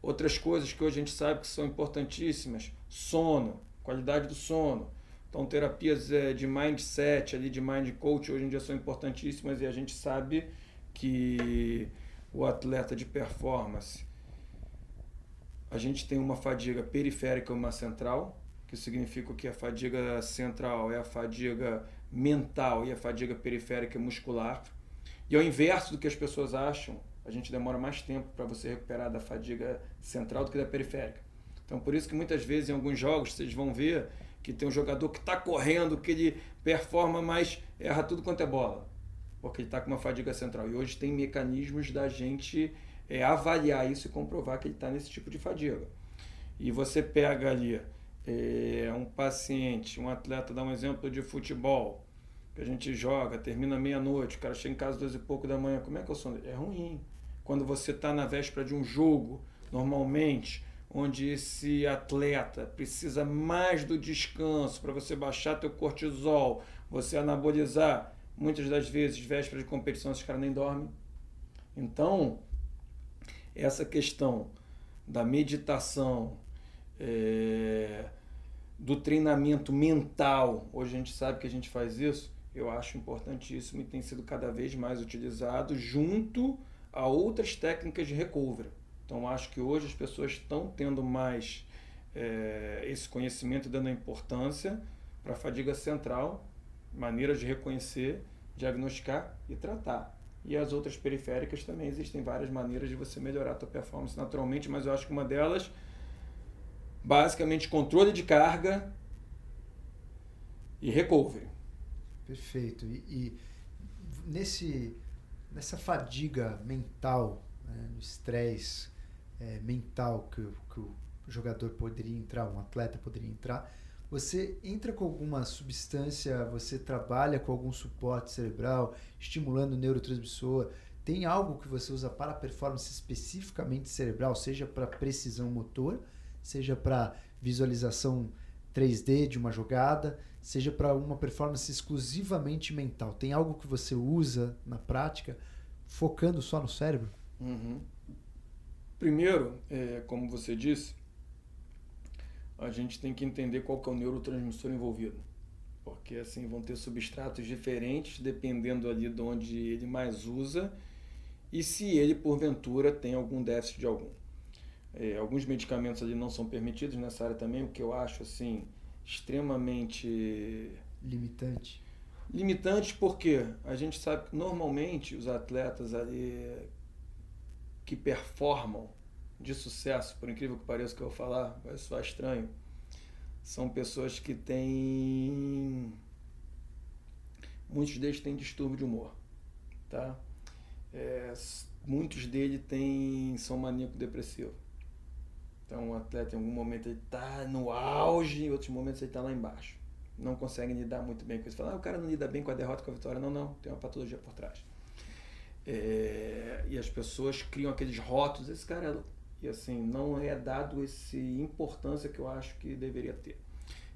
Outras coisas que hoje a gente sabe que são importantíssimas, sono, qualidade do sono. Então, terapias é, de mindset, ali, de mind coach, hoje em dia são importantíssimas e a gente sabe que o atleta de performance, a gente tem uma fadiga periférica e uma central, que significa que a fadiga central é a fadiga mental e a fadiga periférica muscular. E ao inverso do que as pessoas acham, a gente demora mais tempo para você recuperar da fadiga central do que da periférica. Então, por isso que muitas vezes em alguns jogos vocês vão ver que tem um jogador que está correndo, que ele performa, mas erra tudo quanto é bola, porque ele está com uma fadiga central. E hoje tem mecanismos da gente é, avaliar isso e comprovar que ele está nesse tipo de fadiga. E você pega ali é, um paciente, um atleta, dá um exemplo de futebol, que a gente joga, termina meia-noite, o cara chega em casa às duas e pouco da manhã, como é que é o sono? É ruim. Quando você está na véspera de um jogo, normalmente onde esse atleta precisa mais do descanso para você baixar teu cortisol, você anabolizar, Muitas das vezes, véspera de competição, esses caras nem dormem. Então, essa questão da meditação, é, do treinamento mental, hoje a gente sabe que a gente faz isso, eu acho importantíssimo e tem sido cada vez mais utilizado junto a outras técnicas de recovery. Então, acho que hoje as pessoas estão tendo mais é, esse conhecimento, dando importância para a fadiga central, maneiras de reconhecer, diagnosticar e tratar. E as outras periféricas também existem várias maneiras de você melhorar a tua performance naturalmente, mas eu acho que uma delas, basicamente, controle de carga e recovery. Perfeito. E, e nesse, nessa fadiga mental, né, no estresse é, mental que, que o jogador poderia entrar, um atleta poderia entrar, você entra com alguma substância, você trabalha com algum suporte cerebral, estimulando o neurotransmissor. Tem algo que você usa para performance especificamente cerebral, seja para precisão motor, seja para visualização 3D de uma jogada, seja para uma performance exclusivamente mental. Tem algo que você usa na prática focando só no cérebro? Uhum. Primeiro, é, como você disse, a gente tem que entender qual que é o neurotransmissor envolvido. Porque assim vão ter substratos diferentes dependendo ali de onde ele mais usa e se ele porventura tem algum déficit de algum. É, alguns medicamentos ali não são permitidos nessa área também, o que eu acho assim extremamente limitante. Limitante porque a gente sabe que normalmente os atletas ali que performam de sucesso, por incrível que pareça que eu vou falar, vai soar estranho, são pessoas que têm. Muitos deles têm distúrbio de humor, tá? É, muitos deles têm, são maníaco-depressivo. Então, o atleta, em algum momento, ele está no auge, em outros momentos, ele está lá embaixo. Não consegue lidar muito bem com isso. Fala, ah, o cara não lida bem com a derrota, com a vitória. Não, não, tem uma patologia por trás. É, e as pessoas criam aqueles rótulos, esse cara é e assim não é dado esse importância que eu acho que deveria ter.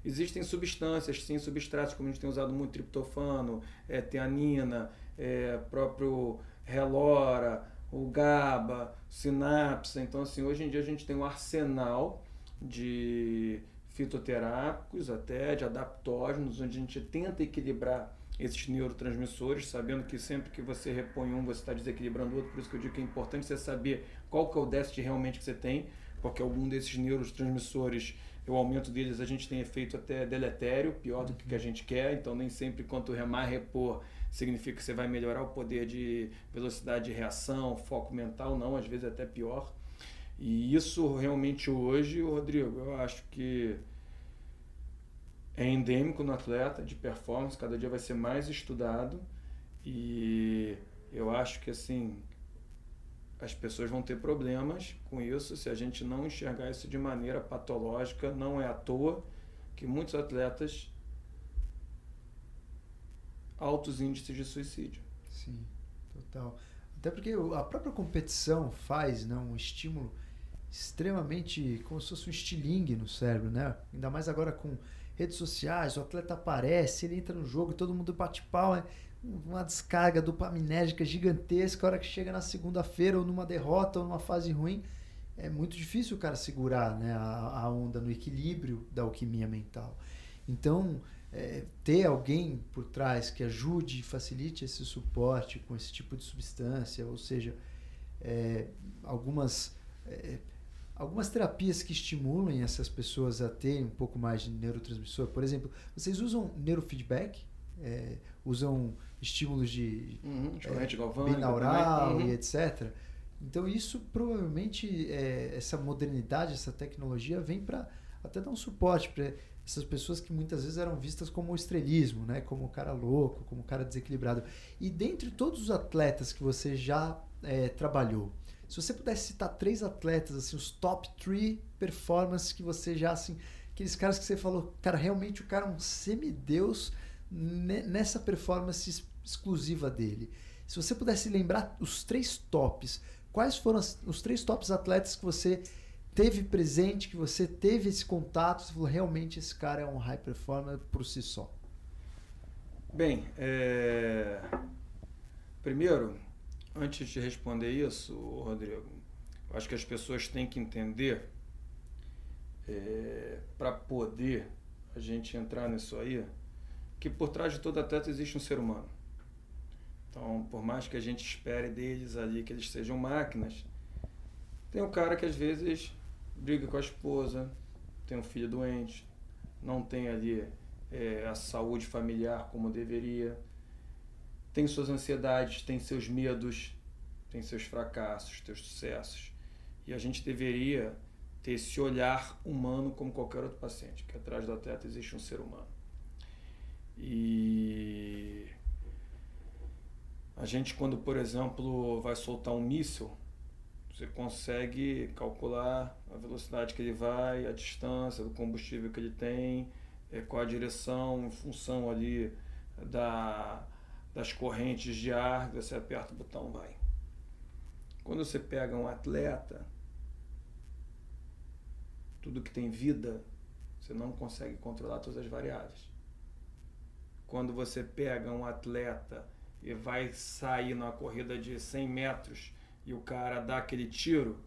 Existem substâncias, sim, substratos, como a gente tem usado muito triptofano, é, teanina, é, próprio relora, o GABA, sinapse. Então, assim, hoje em dia a gente tem um arsenal de fitoterápicos, até de adaptógenos, onde a gente tenta equilibrar esses neurotransmissores, sabendo que sempre que você repõe um, você está desequilibrando o outro. Por isso que eu digo que é importante você saber qual que é o déficit realmente que você tem, porque algum desses neurotransmissores, o aumento deles, a gente tem efeito até deletério, pior do que a gente quer. Então, nem sempre quanto remar, repor, significa que você vai melhorar o poder de velocidade de reação, foco mental, não, às vezes é até pior. E isso realmente hoje, Rodrigo, eu acho que é endêmico no atleta de performance, cada dia vai ser mais estudado e eu acho que assim as pessoas vão ter problemas com isso se a gente não enxergar isso de maneira patológica. Não é à toa que muitos atletas altos índices de suicídio. Sim, total. Até porque a própria competição faz né, um estímulo extremamente como se fosse um estilingue no cérebro, né? Ainda mais agora com redes sociais, o atleta aparece, ele entra no jogo, todo mundo bate pau, é uma descarga dopaminérgica gigantesca, a hora que chega na segunda-feira ou numa derrota ou numa fase ruim, é muito difícil o cara segurar né, a, a onda no equilíbrio da alquimia mental. Então, é, ter alguém por trás que ajude e facilite esse suporte com esse tipo de substância, ou seja, é, algumas é, algumas terapias que estimulem essas pessoas a terem um pouco mais de neurotransmissor. Por exemplo, vocês usam neurofeedback? É, usam estímulos de uhum, é, binaural uhum. e etc. Então isso provavelmente é, essa modernidade, essa tecnologia vem para até dar um suporte para essas pessoas que muitas vezes eram vistas como estrelismo, né? como cara louco, como cara desequilibrado. E dentre todos os atletas que você já é, trabalhou, se você pudesse citar três atletas, assim, os top three performances que você já, assim, aqueles caras que você falou, cara, realmente o cara é um semideus nessa performance exclusiva dele. Se você pudesse lembrar os três tops, quais foram os três tops atletas que você teve presente, que você teve esse contato, você falou, realmente esse cara é um high performer por si só? Bem, é... primeiro, antes de responder isso, Rodrigo, eu acho que as pessoas têm que entender é... para poder a gente entrar nisso aí, que por trás de todo atleta existe um ser humano. Então, por mais que a gente espere deles ali que eles sejam máquinas, tem um cara que às vezes briga com a esposa, tem um filho doente, não tem ali é, a saúde familiar como deveria, tem suas ansiedades, tem seus medos, tem seus fracassos, seus sucessos. E a gente deveria ter esse olhar humano como qualquer outro paciente, que atrás do atleta existe um ser humano. E a gente, quando, por exemplo, vai soltar um míssil, você consegue calcular a velocidade que ele vai, a distância do combustível que ele tem, é, qual a direção em função ali da, das correntes de ar, você aperta o botão vai. Quando você pega um atleta, tudo que tem vida, você não consegue controlar todas as variáveis. Quando você pega um atleta e vai sair numa corrida de 100 metros e o cara dá aquele tiro,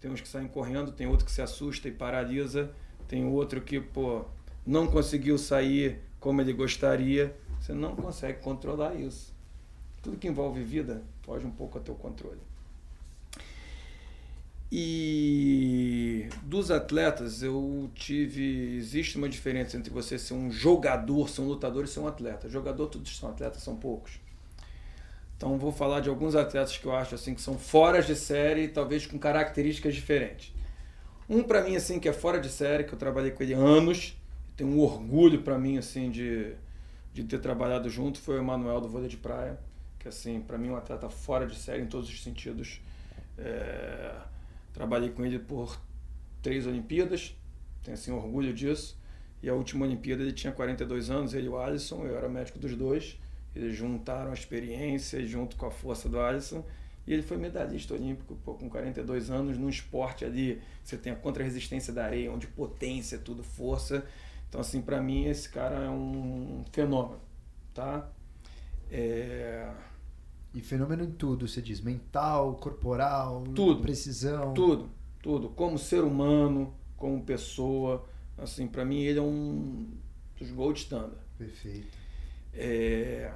tem uns que saem correndo, tem outro que se assusta e paralisa, tem outro que, pô, não conseguiu sair como ele gostaria. Você não consegue controlar isso. Tudo que envolve vida foge um pouco ao teu controle. E dos atletas, eu tive. Existe uma diferença entre você ser um jogador, ser um lutador e ser um atleta. Jogador, todos são atletas, são poucos. Então vou falar de alguns atletas que eu acho assim que são fora de série, talvez com características diferentes. Um para mim assim que é fora de série, que eu trabalhei com ele anos, tem um orgulho para mim assim de, de ter trabalhado junto, foi o Emanuel do vôlei de praia, que assim para mim é um atleta fora de série em todos os sentidos. É, trabalhei com ele por três Olimpíadas, tenho assim orgulho disso. E a última Olimpíada ele tinha 42 anos, ele e o Alisson, eu era médico dos dois. Eles juntaram a experiência junto com a força do Alisson e ele foi medalhista olímpico pô, com 42 anos num esporte ali. Você tem a contra-resistência da areia, onde potência, tudo força. Então, assim, para mim, esse cara é um fenômeno, tá? É... E fenômeno em tudo, você diz, mental, corporal, tudo, precisão. Tudo, tudo. Como ser humano, como pessoa. Assim, para mim, ele é um dos gold standard. Perfeito. É...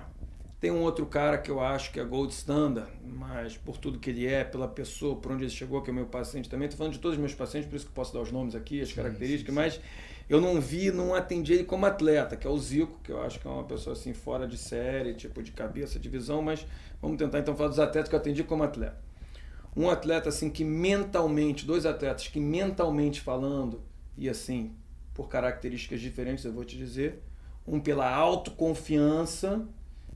Tem um outro cara que eu acho que é gold standard, mas por tudo que ele é, pela pessoa, por onde ele chegou, que é o meu paciente também. Estou falando de todos os meus pacientes, por isso que posso dar os nomes aqui, as sim, características, sim, sim. mas eu não vi, não atendi ele como atleta, que é o Zico, que eu acho que é uma pessoa assim fora de série, tipo de cabeça, de visão, mas vamos tentar então falar dos atletas que eu atendi como atleta. Um atleta assim que mentalmente, dois atletas que mentalmente falando, e assim, por características diferentes, eu vou te dizer, um pela autoconfiança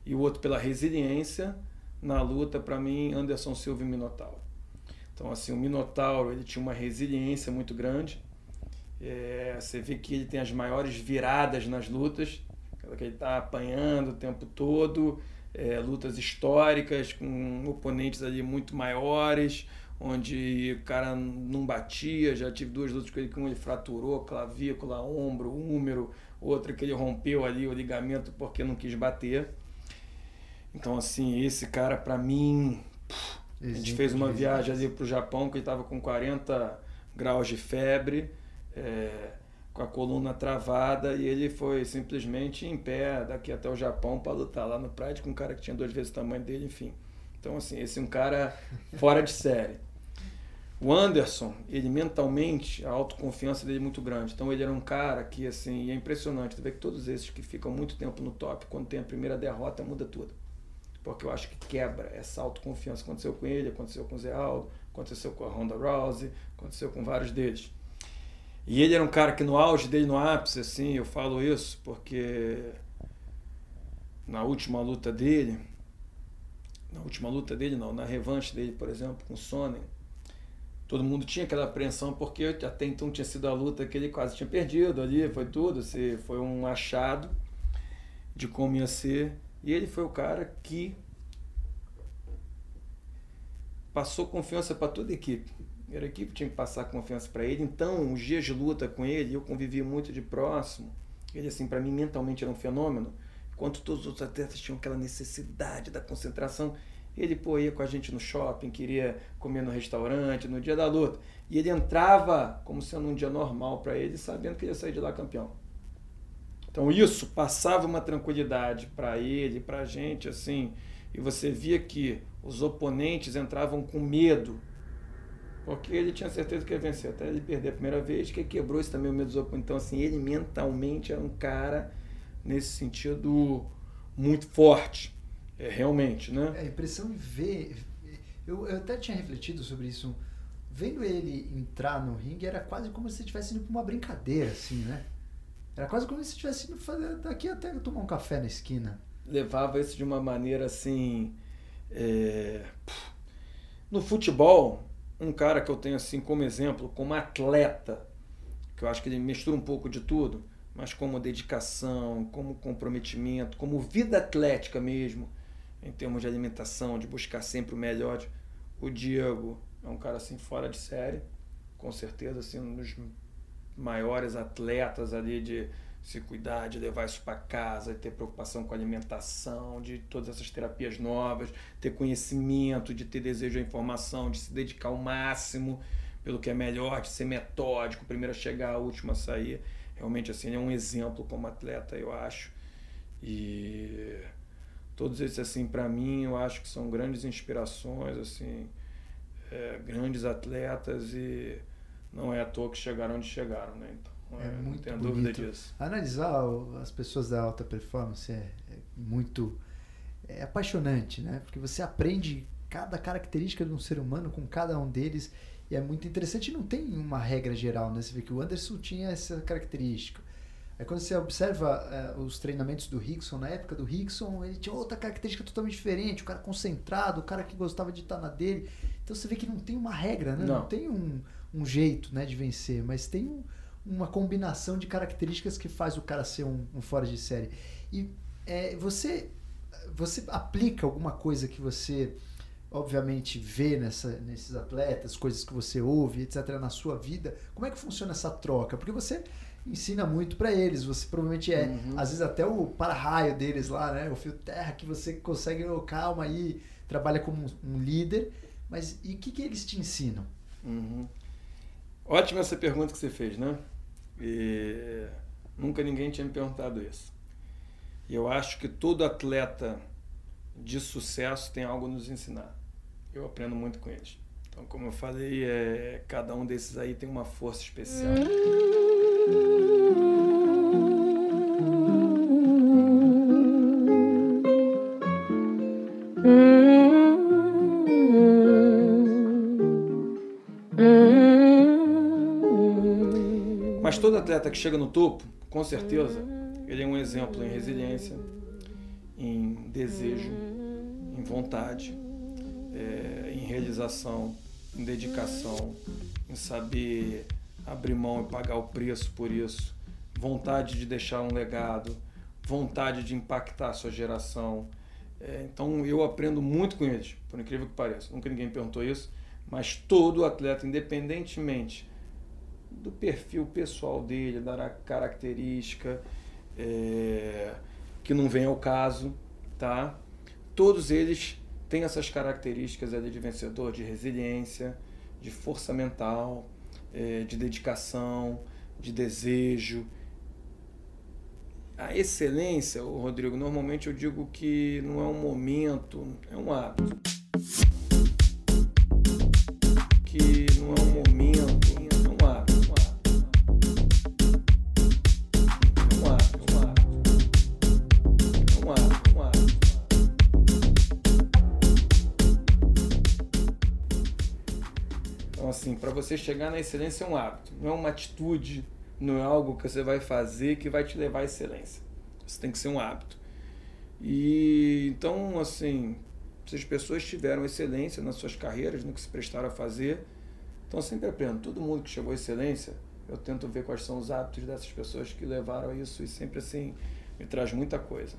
e o outro pela resiliência na luta, para mim, Anderson Silva e Minotauro. Então, assim, o Minotauro ele tinha uma resiliência muito grande. É, você vê que ele tem as maiores viradas nas lutas, que ele está apanhando o tempo todo, é, lutas históricas com oponentes ali muito maiores, onde o cara não batia. Já tive duas lutas com ele que um ele fraturou clavícula, ombro, úmero, outra que ele rompeu ali o ligamento porque não quis bater. Então, assim, esse cara, para mim. a gente fez uma viagem ali pro Japão que ele tava com 40 graus de febre, é, com a coluna travada, e ele foi simplesmente em pé daqui até o Japão para lutar lá no Pride com um cara que tinha duas vezes o tamanho dele, enfim. Então, assim, esse é um cara fora de série. O Anderson, ele mentalmente, a autoconfiança dele é muito grande. Então ele era um cara que, assim, é impressionante. Tu vê que todos esses que ficam muito tempo no top, quando tem a primeira derrota, muda tudo porque eu acho que quebra essa autoconfiança. Aconteceu com ele, aconteceu com o Zé Aldo, aconteceu com a Ronda Rousey, aconteceu com vários deles. E ele era um cara que no auge dele, no ápice, assim, eu falo isso porque na última luta dele, na última luta dele não, na revanche dele, por exemplo, com o Sonnen, todo mundo tinha aquela apreensão porque até então tinha sido a luta que ele quase tinha perdido ali, foi tudo, se foi um achado de como ia ser e ele foi o cara que passou confiança para toda a equipe. A equipe tinha que passar confiança para ele. Então, os dias de luta com ele, eu convivia muito de próximo. Ele, assim, para mim, mentalmente era um fenômeno. Enquanto todos os outros atletas tinham aquela necessidade da concentração, ele pô, ia com a gente no shopping, queria comer no restaurante, no dia da luta. E ele entrava como sendo um dia normal para ele, sabendo que ia sair de lá campeão. Então isso passava uma tranquilidade para ele, para a gente, assim, e você via que os oponentes entravam com medo, porque ele tinha certeza que ia vencer, até ele perder a primeira vez, que quebrou isso também o medo dos oponentes. Então, assim, ele mentalmente era um cara, nesse sentido, muito forte, é, realmente, né? É, a impressão de ver, eu, eu até tinha refletido sobre isso, vendo ele entrar no ringue, era quase como se estivesse indo para uma brincadeira, assim, né? Era quase como se estivesse indo fazer daqui até tomar um café na esquina. Levava isso de uma maneira assim. É... No futebol, um cara que eu tenho assim como exemplo, como atleta, que eu acho que ele mistura um pouco de tudo, mas como dedicação, como comprometimento, como vida atlética mesmo, em termos de alimentação, de buscar sempre o melhor. O Diego é um cara assim fora de série, com certeza assim um dos maiores atletas ali de se cuidar, de levar isso para casa, de ter preocupação com a alimentação, de todas essas terapias novas, ter conhecimento, de ter desejo à informação, de se dedicar ao máximo pelo que é melhor, de ser metódico, primeiro a chegar, último a sair. Realmente assim, ele é um exemplo como atleta, eu acho. E todos esses assim para mim, eu acho que são grandes inspirações, assim, é, grandes atletas e não é à toa que chegaram onde chegaram, né? Então, é, é muito não tenho dúvida disso. Analisar as pessoas da alta performance é, é, muito é apaixonante, né? Porque você aprende cada característica de um ser humano com cada um deles e é muito interessante. Não tem uma regra geral, né? Você vê que o Anderson tinha essa característica. Aí quando você observa uh, os treinamentos do Rickson, na época do Rickson, ele tinha outra característica totalmente diferente, o cara concentrado, o cara que gostava de estar na dele. Então você vê que não tem uma regra, né? Não, não tem um, um jeito né, de vencer, mas tem um, uma combinação de características que faz o cara ser um, um fora de série. E é, você, você aplica alguma coisa que você obviamente vê nessa, nesses atletas, coisas que você ouve, etc., na sua vida, como é que funciona essa troca? Porque você ensina muito para eles, você provavelmente é, uhum. às vezes até o para-raio deles lá, né? O fio terra que você consegue, oh, calma aí, trabalha como um, líder, mas e o que, que eles te ensinam? Uhum. Ótima essa pergunta que você fez, né? E nunca ninguém tinha me perguntado isso. E eu acho que todo atleta de sucesso tem algo a nos ensinar. Eu aprendo muito com eles. Então, como eu falei, é, cada um desses aí tem uma força especial. Todo atleta que chega no topo, com certeza, ele é um exemplo em resiliência, em desejo, em vontade, é, em realização, em dedicação, em saber abrir mão e pagar o preço por isso, vontade de deixar um legado, vontade de impactar a sua geração. É, então eu aprendo muito com eles, por incrível que pareça. Nunca ninguém perguntou isso, mas todo atleta, independentemente do perfil pessoal dele, da característica, é, que não vem ao caso, tá? Todos eles têm essas características ali de vencedor, de resiliência, de força mental, é, de dedicação, de desejo. A excelência, Rodrigo, normalmente eu digo que não é um momento, é um hábito. Para você chegar na excelência é um hábito, não é uma atitude, não é algo que você vai fazer que vai te levar à excelência. Isso tem que ser um hábito. E então, assim, se as pessoas tiveram excelência nas suas carreiras, no que se prestaram a fazer, então sempre aprendo. Todo mundo que chegou à excelência, eu tento ver quais são os hábitos dessas pessoas que levaram a isso e sempre assim me traz muita coisa.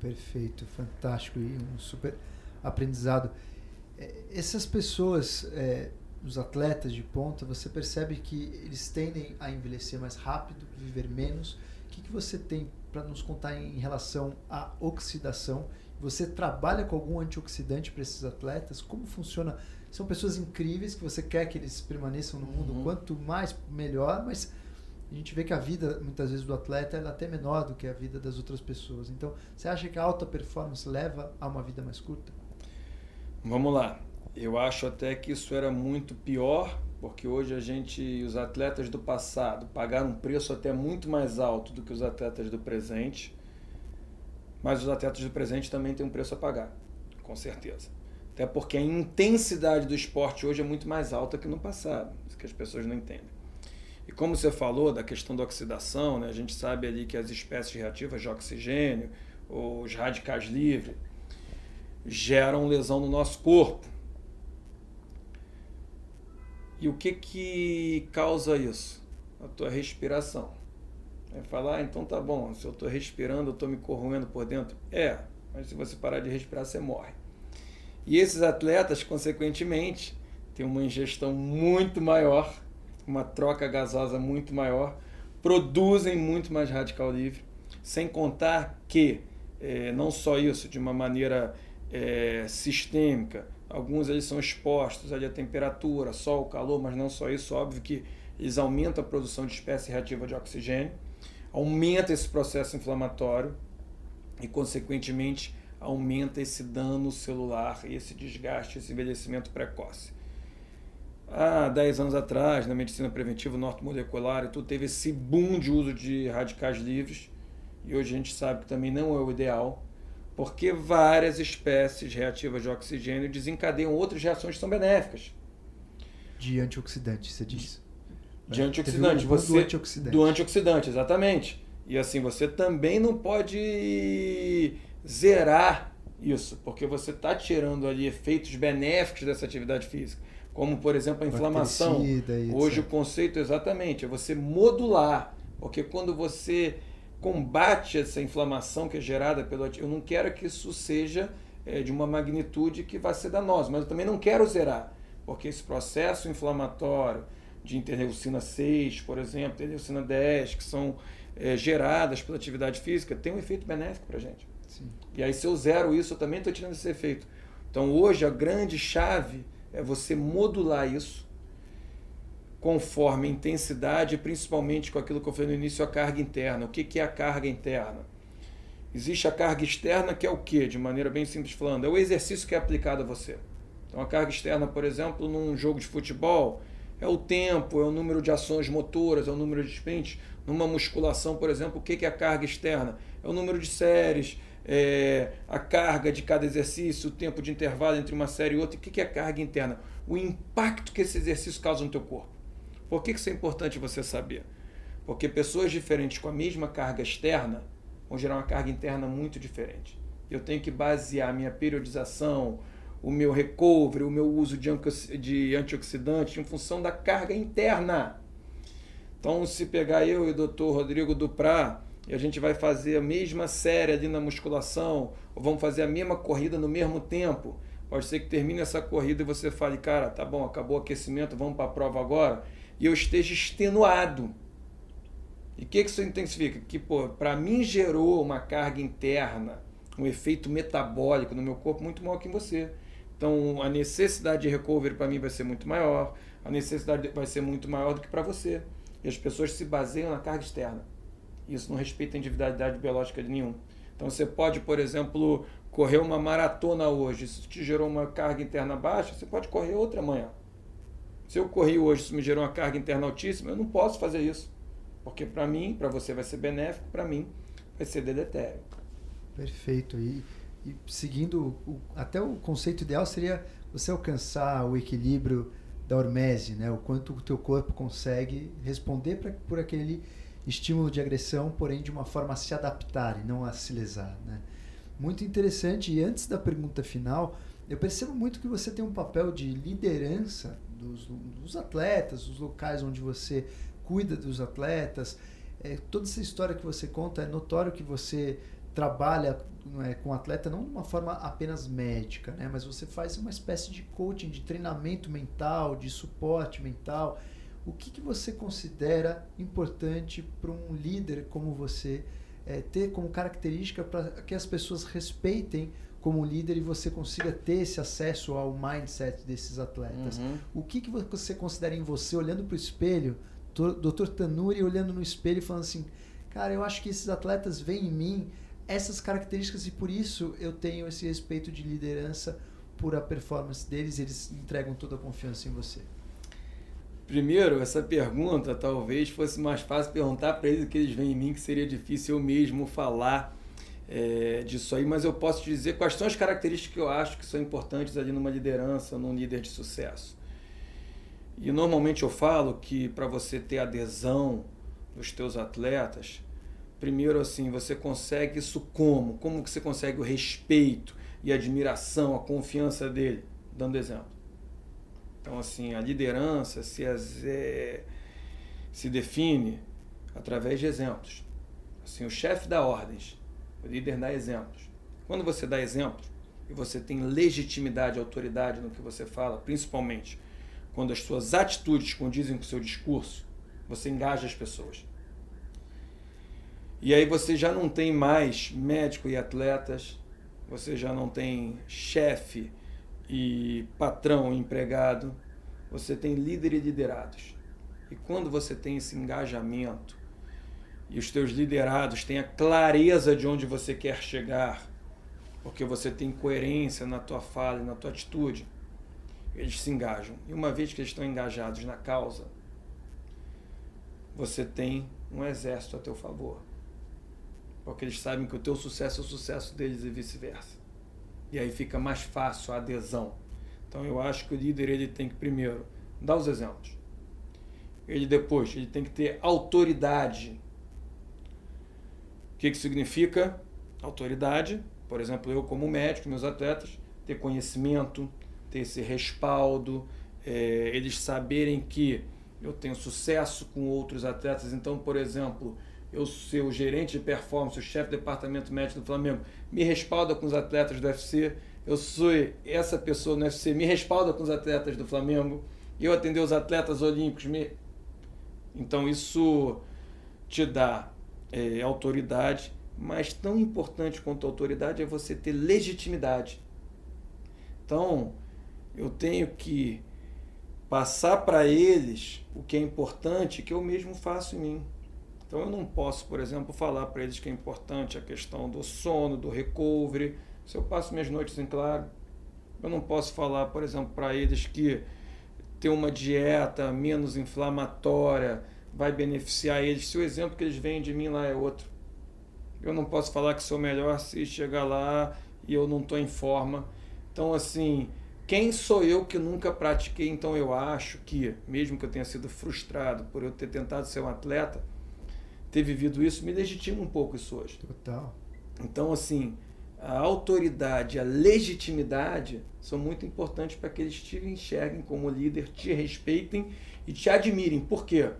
Perfeito, fantástico e um super aprendizado. É, essas pessoas é, os atletas de ponta, você percebe que eles tendem a envelhecer mais rápido, viver menos. O que, que você tem para nos contar em relação à oxidação. Você trabalha com algum antioxidante para esses atletas? Como funciona? São pessoas incríveis que você quer que eles permaneçam no mundo, Uhum. quanto mais melhor, mas a gente vê que a vida muitas vezes do atleta é até menor do que a vida das outras pessoas. Então, você acha que a alta performance leva a uma vida mais curta? Vamos lá. Eu acho até que isso era muito pior, porque hoje a gente, os atletas do passado, pagaram um preço até muito mais alto do que os atletas do presente. Mas os atletas do presente também têm um preço a pagar, com certeza. Até porque a intensidade do esporte hoje é muito mais alta que no passado, isso que as pessoas não entendem. E como você falou da questão da oxidação, né, a gente sabe ali que as espécies reativas de oxigênio, os radicais livres, geram lesão no nosso corpo. E o que que causa isso? A tua respiração. Vai falar, ah, então tá bom, se eu estou respirando, eu estou me corroendo por dentro. É, mas se você parar de respirar, você morre. E esses atletas, consequentemente, têm uma ingestão muito maior, uma troca gasosa muito maior, produzem muito mais radical livre, sem contar que, é, não só isso, de uma maneira é, sistêmica, alguns eles são expostos ali à temperatura, sol, calor, mas não só isso, óbvio que eles aumentam a produção de espécie reativa de oxigênio, aumenta esse processo inflamatório e, consequentemente, aumenta esse dano celular, esse desgaste, esse envelhecimento precoce. Há 10 anos atrás, na medicina preventiva norte-molecular, tu teve esse boom de uso de radicais livres, e hoje a gente sabe que também não é o ideal, porque várias espécies reativas de oxigênio desencadeiam outras reações que são benéficas. De antioxidante, você diz. De antioxidante, você do antioxidante. do antioxidante, exatamente. E assim, você também não pode zerar isso, porque você está tirando ali efeitos benéficos dessa atividade física, como por exemplo a inflamação. Hoje o conceito exatamente é você modular, porque quando você combate essa inflamação que é gerada pelo eu não quero que isso seja é, de uma magnitude que vai ser danosa, mas eu também não quero zerar, porque esse processo inflamatório de interleucina 6, por exemplo, interleucina 10, que são é, geradas pela atividade física, tem um efeito benéfico para a gente. Sim. E aí, se eu zero isso, eu também estou tirando esse efeito. Então, hoje, a grande chave é você modular isso conforme intensidade, principalmente com aquilo que eu falei no início, a carga interna. O que, que é a carga interna? Existe a carga externa, que é o que? De maneira bem simples falando, é o exercício que é aplicado a você. Então, a carga externa, por exemplo, num jogo de futebol, é o tempo, é o número de ações motoras, é o número de sprints. Numa musculação, por exemplo, o que é a carga externa? É o número de séries, é a carga de cada exercício, o tempo de intervalo entre uma série e outra. O que é a carga interna? O impacto que esse exercício causa no teu corpo. Por que isso é importante você saber? Porque pessoas diferentes com a mesma carga externa vão gerar uma carga interna muito diferente. Eu tenho que basear a minha periodização, o meu recovery, o meu uso de antioxidantes em função da carga interna. Então, se pegar eu e o Dr. Rodrigo Duprá e a gente vai fazer a mesma série ali na musculação, ou vamos fazer a mesma corrida no mesmo tempo, pode ser que termine essa corrida e você fale, cara, tá bom, acabou o aquecimento, vamos para a prova agora, e eu esteja extenuado. E o que, que isso intensifica? Que, pô, para mim gerou uma carga interna, um efeito metabólico no meu corpo muito maior que em você. Então, a necessidade de recovery para mim vai ser muito maior, a necessidade vai ser muito maior do que para você. E as pessoas se baseiam na carga externa. Isso não respeita a individualidade biológica de nenhum. Então, você pode, por exemplo, correr uma maratona hoje, isso te gerou uma carga interna baixa, você pode correr outra amanhã. Se eu corri hoje, isso me gerou uma carga interna altíssima, eu não posso fazer isso. Porque para mim, para você vai ser benéfico, para mim vai ser deletério. Perfeito. E, e seguindo, o, até o conceito ideal seria você alcançar o equilíbrio da hormese, né? o quanto o teu corpo consegue responder pra, por aquele estímulo de agressão, porém de uma forma a se adaptar e não a se lesar. Né? Muito interessante. E antes da pergunta final, eu percebo muito que você tem um papel de liderança dos, dos atletas, dos locais onde você cuida dos atletas. É, toda essa história que você conta é notório que você trabalha é, com atleta não de uma forma apenas médica, né? mas você faz uma espécie de coaching, de treinamento mental, de suporte mental. O que, que você considera importante para um líder como você é, ter como característica para que as pessoas respeitem como líder e você consiga ter esse acesso ao mindset desses atletas. Uhum. O que, que você considera em você, olhando para o espelho, Dr. Tanuri olhando no espelho e falando assim, cara, eu acho que esses atletas veem em mim essas características e por isso eu tenho esse respeito de liderança por a performance deles, eles entregam toda a confiança em você. Primeiro, essa pergunta talvez fosse mais fácil perguntar para eles o que eles veem em mim, que seria difícil eu mesmo falar é, disso aí, mas eu posso te dizer quais são as características que eu acho que são importantes ali numa liderança, num líder de sucesso. E normalmente eu falo que para você ter adesão dos teus atletas, primeiro assim, você consegue isso como? Como que você consegue o respeito e a admiração, a confiança dele? Dando exemplo. Então assim, a liderança se, é, se define através de exemplos. Assim, o chefe dá ordens, o líder dá exemplos. Quando você dá exemplos e você tem legitimidade, autoridade no que você fala, principalmente quando as suas atitudes condizem com o seu discurso, você engaja as pessoas. E aí você já não tem mais médico e atletas, você já não tem chefe e patrão e empregado, você tem líder e liderados. E quando você tem esse engajamento e os teus liderados têm a clareza de onde você quer chegar, porque você tem coerência na tua fala e na tua atitude, eles se engajam. E uma vez que eles estão engajados na causa, você tem um exército a teu favor. Porque eles sabem que o teu sucesso é o sucesso deles e vice-versa. E aí fica mais fácil a adesão. Então eu acho que o líder ele tem que primeiro dar os exemplos. Ele depois ele tem que ter autoridade. O que, que significa autoridade? Por exemplo, eu como médico, meus atletas, ter conhecimento, ter esse respaldo, é, eles saberem que eu tenho sucesso com outros atletas. Então, por exemplo, eu ser o gerente de performance, o chefe do departamento médico do Flamengo, me respalda com os atletas do UFC. Eu sou essa pessoa no UFC, me respalda com os atletas do Flamengo. Eu atender os atletas olímpicos. Me... Então, isso te dá é, autoridade, mas tão importante quanto autoridade é você ter legitimidade. Então, eu tenho que passar para eles o que é importante que eu mesmo faço em mim. Então eu não posso, por exemplo, falar para eles que é importante a questão do sono, do recovery, se eu passo minhas noites em claro. Eu não posso falar, por exemplo, para eles que ter uma dieta menos inflamatória vai beneficiar eles, se o exemplo que eles veem de mim lá é outro. Eu não posso falar que sou melhor se chegar lá e eu não estou em forma. Então, assim, quem sou eu que nunca pratiquei? Então eu acho que, mesmo que eu tenha sido frustrado por eu ter tentado ser um atleta, ter vivido isso me legitima um pouco isso hoje. Total. Então, assim, a autoridade, a legitimidade são muito importantes para que eles te enxerguem como líder, te respeitem e te admirem. Por quê?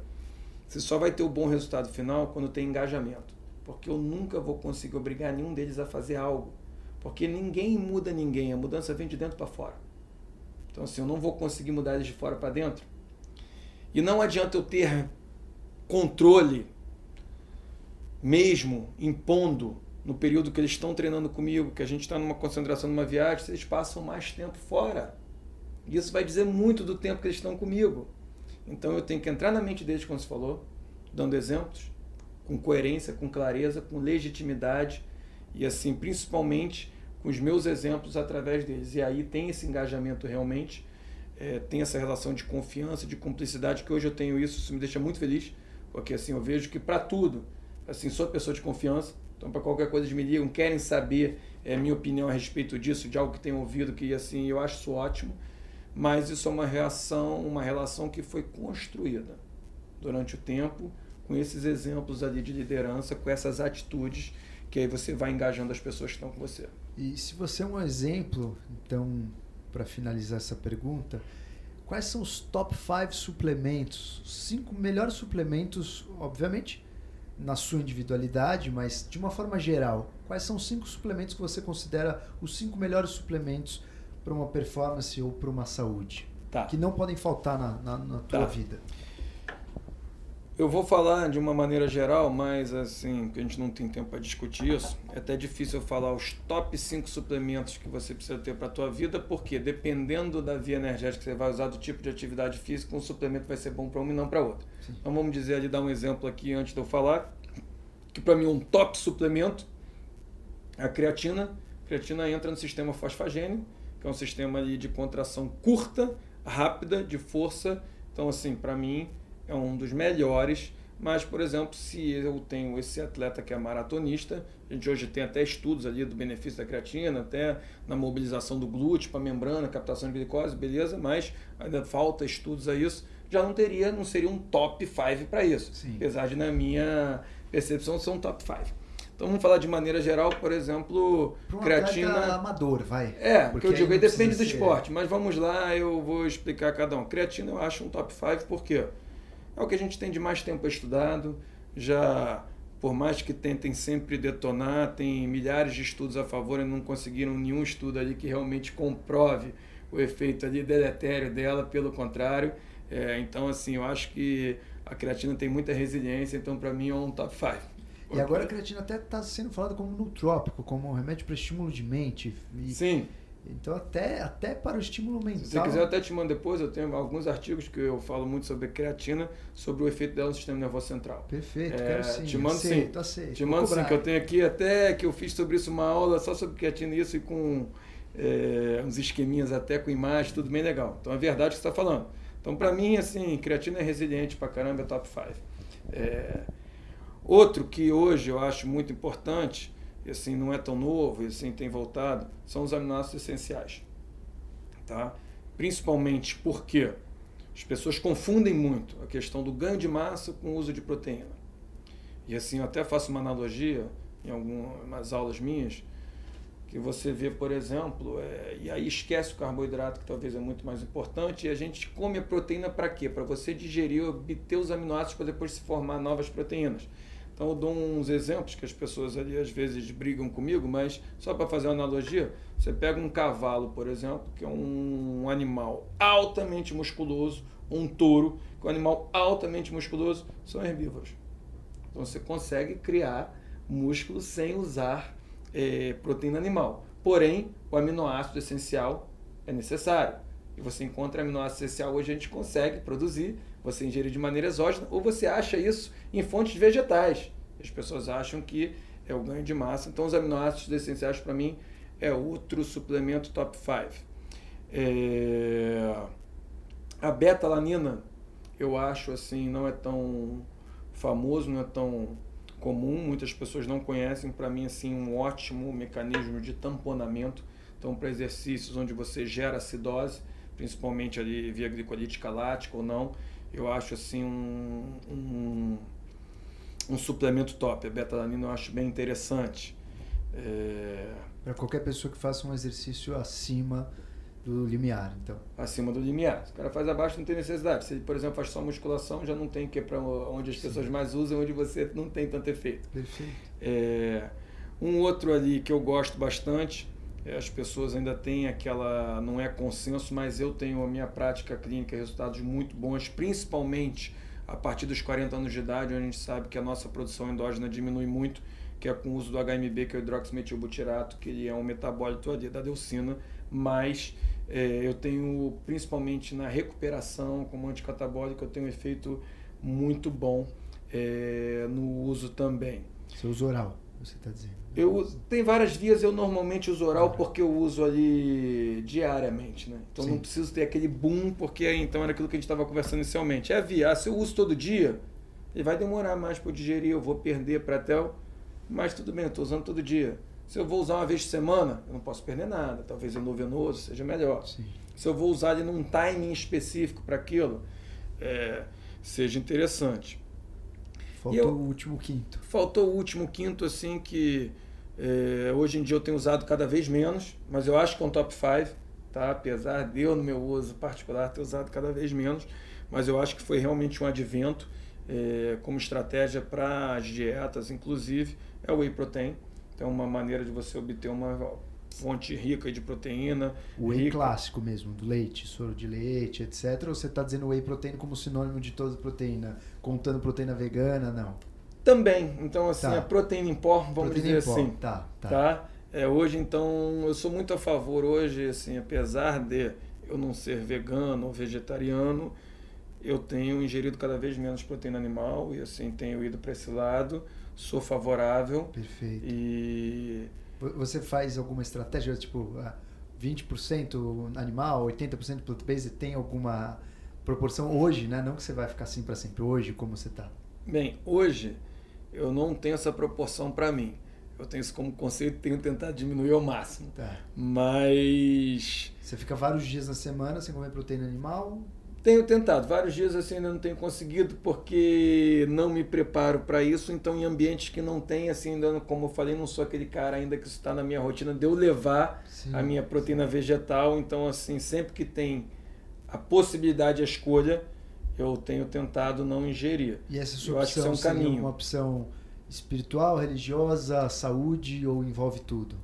Você só vai ter o bom resultado final quando tem engajamento. Porque eu nunca vou conseguir obrigar nenhum deles a fazer algo. Porque ninguém muda ninguém, a mudança vem de dentro para fora. Então, assim, eu não vou conseguir mudar eles de fora para dentro. E não adianta eu ter controle, mesmo impondo no período que eles estão treinando comigo, que a gente está numa concentração, numa viagem, eles passam mais tempo fora. Isso vai dizer muito do tempo que eles estão comigo. Então eu tenho que entrar na mente deles, como você falou, dando exemplos, com coerência, com clareza, com legitimidade e assim, principalmente com os meus exemplos através deles. E aí tem esse engajamento realmente, é, tem essa relação de confiança, de cumplicidade, que hoje eu tenho isso, isso me deixa muito feliz, porque assim eu vejo que para tudo, assim, sou pessoa de confiança, então para qualquer coisa eles me ligam, querem saber é, minha opinião a respeito disso, de algo que tenham ouvido, que assim eu acho isso ótimo, mas isso é uma reação, uma relação que foi construída durante o tempo, com esses exemplos ali de liderança, com essas atitudes que aí você vai engajando as pessoas que estão com você. E se você é um exemplo, então, para finalizar essa pergunta, quais são os top 5 suplementos? Cinco melhores suplementos, obviamente, na sua individualidade, mas de uma forma geral. Quais são os cinco suplementos que você considera os cinco melhores suplementos para uma performance ou para uma saúde? Tá. Que não podem faltar na, na, na tua tá. vida. Eu vou falar de uma maneira geral, mas assim, que a gente não tem tempo para discutir isso. É até difícil eu falar os top 5 suplementos que você precisa ter para a tua vida, porque dependendo da via energética que você vai usar, do tipo de atividade física, um suplemento vai ser bom para uma e não para outra. Sim. Então vamos dizer ali, dar um exemplo aqui antes de eu falar, que para mim um top suplemento é a creatina. A creatina entra no sistema fosfagênio, que é um sistema ali de contração curta, rápida, de força. Então assim, para mim é um dos melhores. Mas, por exemplo, se eu tenho esse atleta que é maratonista, a gente hoje tem até estudos ali do benefício da creatina, até na mobilização do glúteo para a membrana, captação de glicose, beleza, mas ainda falta estudos a isso. Já não teria, não seria um top 5 para isso. Sim. Apesar de, na minha percepção, ser um top 5. Então vamos falar de maneira geral, por exemplo, um creatina. amador, vai. É, porque eu digo aí depende do esporte, mas vamos lá, eu vou explicar cada um. Creatina eu acho um top 5 porque quê? É o que a gente tem de mais tempo estudado, já por mais que tentem sempre detonar, tem milhares de estudos a favor e não conseguiram nenhum estudo ali que realmente comprove o efeito ali deletério dela, pelo contrário. É, então, assim, eu acho que a creatina tem muita resiliência, então para mim é um top 5. E agora a creatina até está sendo falada como nutrópico, como um remédio para estímulo de mente. E... Sim. Então, até, até para o estímulo mental. Se você quiser, eu até te mando depois. Eu tenho alguns artigos que eu falo muito sobre creatina, sobre o efeito dela no sistema nervoso central. Perfeito, é, quero sim. Te mando aceito, sim. Aceito, te mando sim, que eu tenho aqui até que eu fiz sobre isso uma aula só sobre creatina isso e com é, uns esqueminhas até com imagem, tudo bem legal. Então, é verdade o que você está falando. Então, para mim, assim, creatina é resiliente para caramba, é top 5. É, outro que hoje eu acho muito importante e assim não é tão novo, e assim tem voltado, são os aminoácidos essenciais. Tá? Principalmente porque as pessoas confundem muito a questão do ganho de massa com o uso de proteína. E assim, eu até faço uma analogia em algumas aulas minhas, que você vê, por exemplo, é, e aí esquece o carboidrato, que talvez é muito mais importante, e a gente come a proteína para quê? Para você digerir, obter os aminoácidos para depois se formar novas proteínas. Então eu dou uns exemplos que as pessoas ali às vezes brigam comigo, mas só para fazer uma analogia, você pega um cavalo, por exemplo, que é um animal altamente musculoso, um touro, que é um animal altamente musculoso, são herbívoros. Então você consegue criar músculo sem usar é, proteína animal. Porém, o aminoácido essencial é necessário. E você encontra aminoácido essencial hoje a gente consegue produzir você ingerir de maneira exógena, ou você acha isso em fontes vegetais. As pessoas acham que é o ganho de massa. Então, os aminoácidos essenciais, para mim, é outro suplemento top 5. É... A beta-alanina, eu acho assim, não é tão famoso, não é tão comum, muitas pessoas não conhecem. Para mim, assim, um ótimo mecanismo de tamponamento. Então, para exercícios onde você gera acidose, principalmente ali via glicolítica lática ou não, eu acho assim um, um, um suplemento top. A betalanina eu acho bem interessante. É... Para qualquer pessoa que faça um exercício acima do limiar, então. Acima do limiar. Se o cara faz abaixo, não tem necessidade. Se ele, por exemplo, faz só musculação, já não tem que ir para onde as Sim. pessoas mais usam, onde você não tem tanto efeito. Perfeito. É... Um outro ali que eu gosto bastante é, as pessoas ainda têm aquela, não é consenso, mas eu tenho a minha prática clínica, resultados muito bons, principalmente a partir dos 40 anos de idade, onde a gente sabe que a nossa produção endógena diminui muito, que é com o uso do HMB, que é o hidroximetilbutirato, que ele é um metabólito ali da deucina, mas é, eu tenho, principalmente na recuperação como anticatabólico, eu tenho um efeito muito bom é, no uso também. Seu uso oral, você está dizendo? Eu tem várias vias, eu normalmente uso oral porque eu uso ali diariamente, né? Então Sim. não preciso ter aquele boom, porque então era aquilo que a gente estava conversando inicialmente. É via, ah, se eu uso todo dia, ele vai demorar mais para eu digerir, eu vou perder para tel, mas tudo bem, eu estou usando todo dia. Se eu vou usar uma vez por semana, eu não posso perder nada, talvez endovenoso seja melhor. Sim. Se eu vou usar ele num timing específico para aquilo, é, seja interessante. Faltou eu, o último quinto. Faltou o último quinto, assim, que é, hoje em dia eu tenho usado cada vez menos, mas eu acho que é um top 5, tá? apesar de eu, no meu uso particular, ter usado cada vez menos, mas eu acho que foi realmente um advento é, como estratégia para as dietas, inclusive, é o whey protein. Então, uma maneira de você obter uma fonte rica de proteína. O whey rica. clássico mesmo, do leite, soro de leite, etc. Ou você está dizendo whey protein como sinônimo de toda proteína, contando proteína vegana? Não. Também. Então, assim, Tá. a proteína em pó, vamos proteína dizer assim. Tá, tá. tá? É, hoje, então, eu sou muito a favor hoje, assim, apesar de eu não ser vegano ou vegetariano, eu tenho ingerido cada vez menos proteína animal e, assim, tenho ido para esse lado, sou favorável Perfeito. e... Vo- Você faz alguma estratégia, tipo, ah, 20% animal, 80% plant-based, tem alguma proporção hoje, né? Não que você vai ficar assim para sempre, hoje, como você tá. Bem, hoje eu não tenho essa proporção para mim. Eu tenho isso como conceito e tenho tentado diminuir ao máximo. Tá. Mas Você fica vários dias na semana sem comer proteína animal? Tenho tentado, vários dias assim ainda não tenho conseguido porque não me preparo para isso, então em ambientes que não tem, assim, ainda, como eu falei, não sou aquele cara ainda que está na minha rotina de eu levar Sim. a minha proteína vegetal, então assim, sempre que tem a possibilidade, a escolha, eu tenho tentado não ingerir. E essa sua Eu acho que opção é um caminho. uma opção espiritual, religiosa, saúde ou envolve tudo?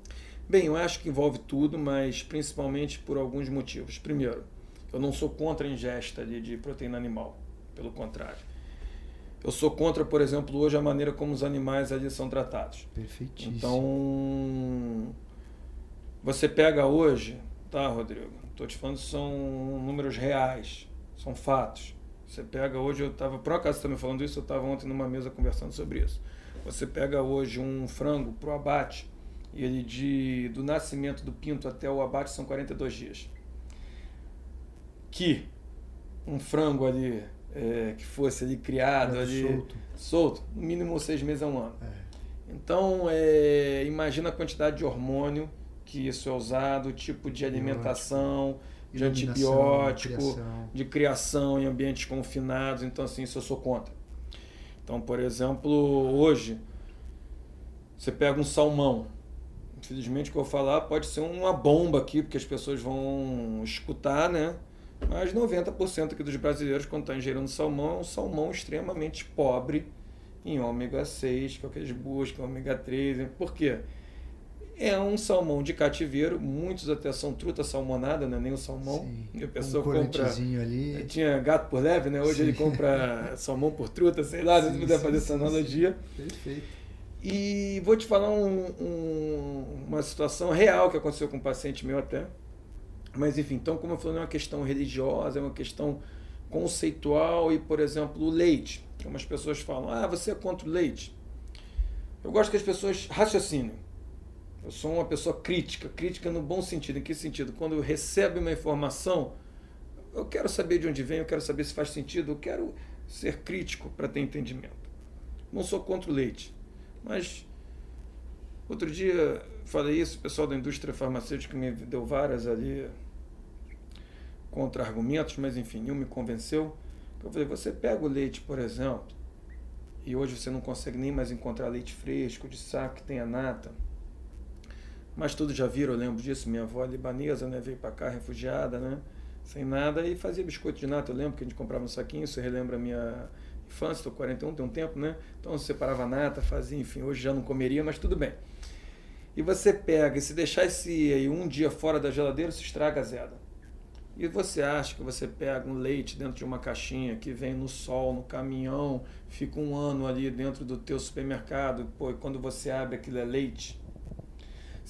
Bem, eu acho que envolve tudo, mas principalmente por alguns motivos. Primeiro, eu não sou contra a ingesta de, de proteína animal, pelo contrário. Eu sou contra, por exemplo, hoje a maneira como os animais ali são tratados. Perfeitíssimo. Então, você pega hoje, tá, Rodrigo? Estou te falando, são números reais, são fatos. Você pega hoje, eu estava, por acaso me falando isso, eu estava ontem numa mesa conversando sobre isso. Você pega hoje um frango pro abate, e ele de, do nascimento do pinto até o abate são 42 dias. Que um frango ali, é, que fosse ali criado, Era ali, solto. solto, no mínimo seis meses a um ano. É. Então, é, imagina a quantidade de hormônio que isso é usado, o tipo de alimentação, de antibiótico, criação. de criação em ambientes confinados. Então, assim, isso eu sou contra. Então, por exemplo, hoje, você pega um salmão. Infelizmente, o que eu vou falar pode ser uma bomba aqui, porque as pessoas vão escutar, né? Mas 90% aqui dos brasileiros, quando estão ingerindo salmão, é um salmão extremamente pobre em ômega 6, que é o que eles buscam, ômega 3. Por quê? É um salmão de cativeiro, muitos até são truta salmonada, não é nem o salmão. Sim, a pessoa um compra. ali. Tinha gato por leve, né? Hoje Sim. ele compra salmão por truta, sei lá, se Sim, você puder fazer essa analogia. Perfeito. E vou te falar um- um- uma situação real que aconteceu com um paciente meu até. Mas enfim, então como eu falei, não é uma questão religiosa, é uma questão conceitual e, por exemplo, o leite. Algumas pessoas falam, ah, você é contra o leite. Eu gosto que as pessoas raciocinem. Eu sou uma pessoa crítica, crítica no bom sentido. Em que sentido? Quando eu recebo uma informação, eu quero saber de onde vem, eu quero saber se faz sentido, eu quero ser crítico para ter entendimento. Não sou contra o leite, mas outro dia falei isso, o pessoal da indústria farmacêutica me deu várias ali contra-argumentos, mas enfim, nenhum me convenceu. Eu falei, você pega o leite, por exemplo, e hoje você não consegue nem mais encontrar leite fresco, de saco, que tenha nata. Mas todos já viram, eu lembro disso, minha avó libanesa, né, veio para cá refugiada, né, sem nada, e fazia biscoito de nata, eu lembro que a gente comprava um saquinho, isso relembra a minha infância, estou 41, tem um tempo, né, então você separava a nata, fazia, enfim, hoje já não comeria, mas tudo bem. E você pega, e se deixar esse aí um dia fora da geladeira, se estraga azeda. E você acha que você pega um leite dentro de uma caixinha que vem no sol, no caminhão, fica um ano ali dentro do teu supermercado, pô, e quando você abre aquilo é leite?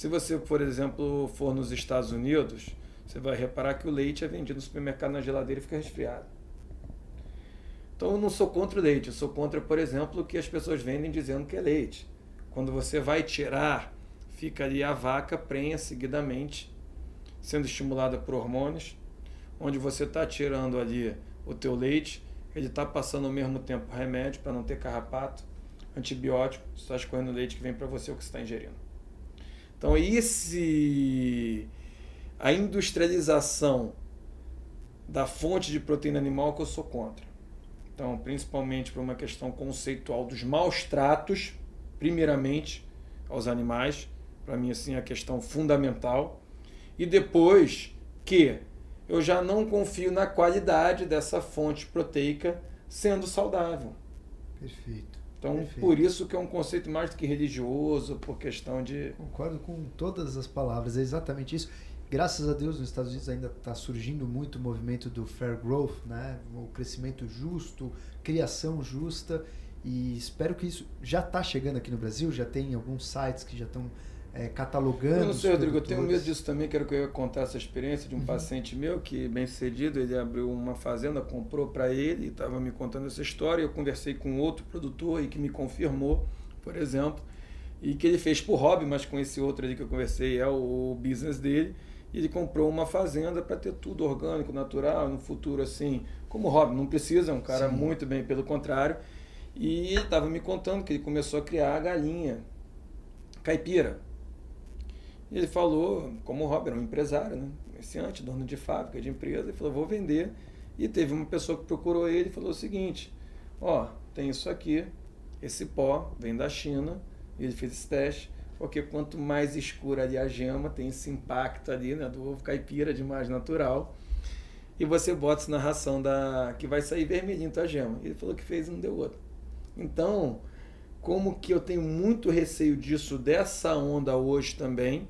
Se você, por exemplo, for nos Estados Unidos, você vai reparar que o leite é vendido no supermercado na geladeira e fica resfriado. Então eu não sou contra o leite, eu sou contra, por exemplo, o que as pessoas vendem dizendo que é leite. Quando você vai tirar, fica ali a vaca prenha seguidamente, sendo estimulada por hormônios, onde você está tirando ali o teu leite, ele está passando ao mesmo tempo remédio para não ter carrapato, antibiótico, você está escorrendo leite que vem para você o que você está ingerindo. Então esse a industrialização da fonte de proteína animal que eu sou contra. Então, principalmente por uma questão conceitual dos maus tratos, primeiramente aos animais, para mim assim é a questão fundamental, e depois que eu já não confio na qualidade dessa fonte proteica sendo saudável. Perfeito. Então, Perfeito. por isso que é um conceito mais do que religioso, por questão de. Concordo com todas as palavras, é exatamente isso. Graças a Deus, nos Estados Unidos ainda está surgindo muito o movimento do fair growth, né? o crescimento justo, criação justa, e espero que isso já está chegando aqui no Brasil, já tem alguns sites que já estão é, catalogando. Eu não sei, Rodrigo, eu tenho medo disso também. Quero que eu ia contar essa experiência de um Uhum. paciente meu que, bem sucedido, ele abriu uma fazenda, comprou para ele estava me contando essa história. Eu conversei com outro produtor e que me confirmou, por exemplo, e que ele fez por hobby, mas com esse outro ali que eu conversei é o business dele. E ele comprou uma fazenda para ter tudo orgânico, natural, no futuro assim, como hobby. Não precisa, é um cara Sim. muito bem, pelo contrário. E ele estava me contando que ele começou a criar a galinha caipira. E ele falou, como o Robert, um empresário, né? comerciante, dono de fábrica, de empresa, ele falou, vou vender. E teve uma pessoa que procurou ele e falou o seguinte, ó, tem isso aqui, esse pó vem da China, e ele fez esse teste, porque quanto mais escura ali a gema, tem esse impacto ali, né, do ovo caipira de mais natural, e você bota isso na ração da que vai sair vermelhinho tua gema. Ele falou que fez e não deu outra. Então, como que eu tenho muito receio disso, dessa onda hoje também,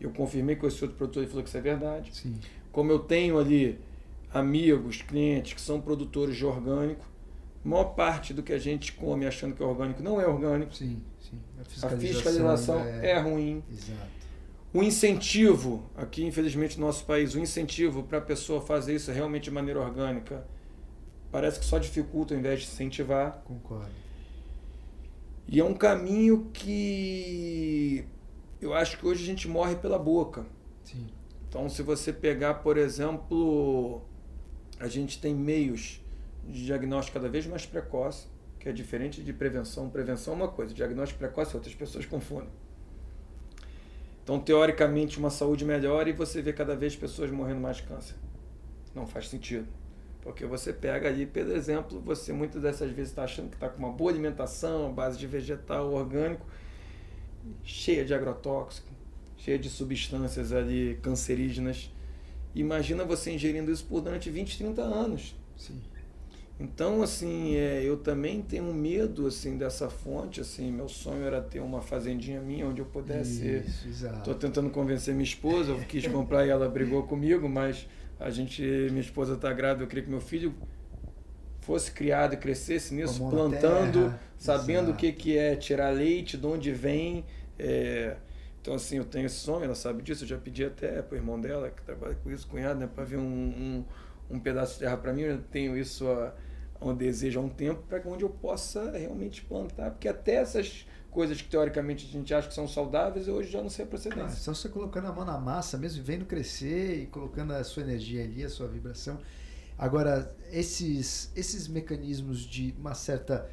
eu confirmei com esse outro produtor, ele falou que isso é verdade. Sim, Como eu tenho ali amigos, clientes que são produtores de orgânico, a maior parte do que a gente come achando que é orgânico não é orgânico. sim, sim. A fiscalização ainda é ruim. Exato. O incentivo, aqui infelizmente no nosso país, o incentivo para a pessoa fazer isso realmente de maneira orgânica, parece que só dificulta ao invés de incentivar. Concordo. E é um caminho que eu acho que hoje a gente morre pela boca. Sim, Então, se você pegar, por exemplo, a gente tem meios de diagnóstico cada vez mais precoce, que é diferente de prevenção. Prevenção é uma coisa, diagnóstico precoce outras pessoas confundem. Então, teoricamente, uma saúde melhor e você vê cada vez pessoas morrendo mais de câncer. Não faz sentido. Porque você pega ali, por exemplo, você muitas dessas vezes está achando que está com uma boa alimentação, base de vegetal, orgânico, cheia de agrotóxico, cheia de substâncias ali cancerígenas. Imagina você ingerindo isso por durante 20, 30 anos. sim. Então, assim, é, eu também tenho medo assim dessa fonte. Assim, meu sonho era ter uma fazendinha minha onde eu pudesse. Isso, exato. Estou tentando convencer minha esposa. Eu quis comprar e ela brigou comigo, mas a gente, minha esposa está grávida. Eu queria que meu filho fosse criado e crescesse nisso, plantando, sabendo o exato. que, que é tirar leite, de onde vem. é, então, assim, eu tenho esse sonho, ela sabe disso. Eu já pedi até para o irmão dela, que trabalha com isso, cunhado, né, para ver um, um, um pedaço de terra para mim. Eu tenho isso a, um desejo há um tempo, para onde eu possa realmente plantar. Porque até essas coisas que teoricamente a gente acha que são saudáveis, eu hoje já não sei a Ah, procedência. só você colocando a mão na massa mesmo, vendo crescer e colocando a sua energia ali, a sua vibração. Agora, esses, esses mecanismos de uma certa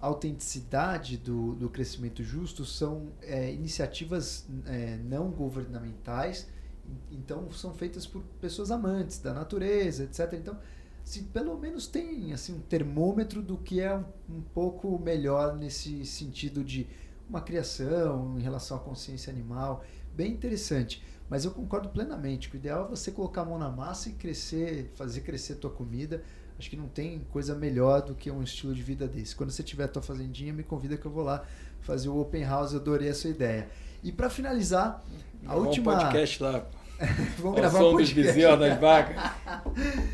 autenticidade do, do crescimento justo são é, iniciativas é, não governamentais, en- então são feitas por pessoas amantes da natureza, etc. Então, se pelo menos tem assim, um termômetro do que é um, um pouco melhor nesse sentido de uma criação em relação à consciência animal, bem interessante. Mas eu concordo plenamente que o ideal é você colocar a mão na massa e crescer, fazer crescer a tua comida. Acho que não tem coisa melhor do que um estilo de vida desse. Quando você tiver a tua fazendinha, me convida que eu vou lá fazer o open house. Eu adorei a sua ideia. E para finalizar, a Gravar última Um podcast lá. vamos gravar som um dos podcast. bezerros, das vacas.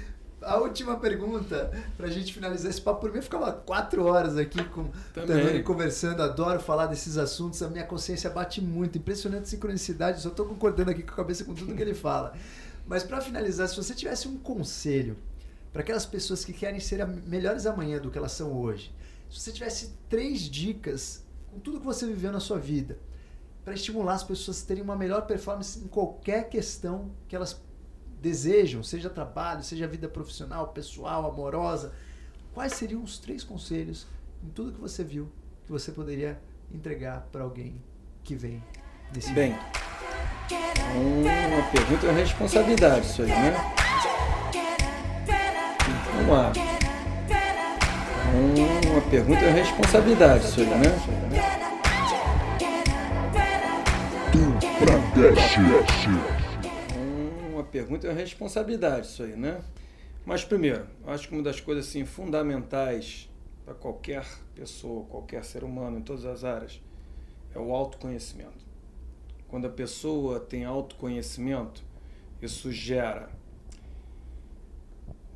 A última pergunta, pra gente finalizar esse papo, por mim eu ficava quatro horas aqui com o Também. Tanuri conversando, adoro falar desses assuntos, a minha consciência bate muito, impressionante sincronicidade, só tô concordando aqui com a cabeça com tudo que ele fala. Mas pra finalizar, se você tivesse um conselho para aquelas pessoas que querem ser melhores amanhã do que elas são hoje, se você tivesse três dicas com tudo que você viveu na sua vida, para estimular as pessoas a terem uma melhor performance em qualquer questão que elas desejam, seja trabalho, seja vida profissional, pessoal, amorosa, quais seriam os três conselhos em tudo que você viu que você poderia entregar para alguém que vem nesse Bem, uma pergunta é uma responsabilidade isso aí, né? Vamos lá. Uma pergunta é uma responsabilidade isso aí, né? Uma pergunta é uma responsabilidade isso aí, né? Mas primeiro, acho que uma das coisas assim fundamentais para qualquer pessoa, qualquer ser humano, em todas as áreas, é o autoconhecimento. Quando a pessoa tem autoconhecimento, isso gera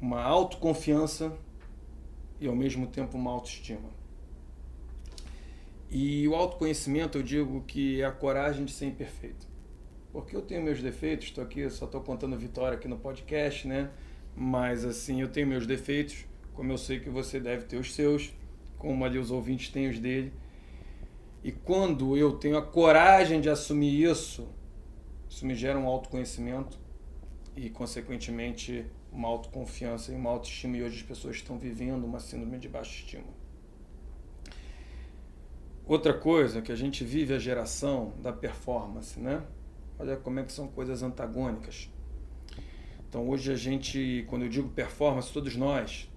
uma autoconfiança e ao mesmo tempo uma autoestima. E o autoconhecimento, eu digo que é a coragem de ser imperfeito. Porque eu tenho meus defeitos, estou aqui, só estou contando vitória aqui no podcast, né? Mas assim, eu tenho meus defeitos, como eu sei que você deve ter os seus, como ali os ouvintes têm os dele. E quando eu tenho a coragem de assumir isso, isso me gera um autoconhecimento e, consequentemente, uma autoconfiança e uma autoestima. E hoje as pessoas estão vivendo uma síndrome de baixa estima. Outra coisa que a gente vive é a geração da performance, né? Olha como é que são coisas antagônicas. Então hoje a gente, quando eu digo performance, todos nós,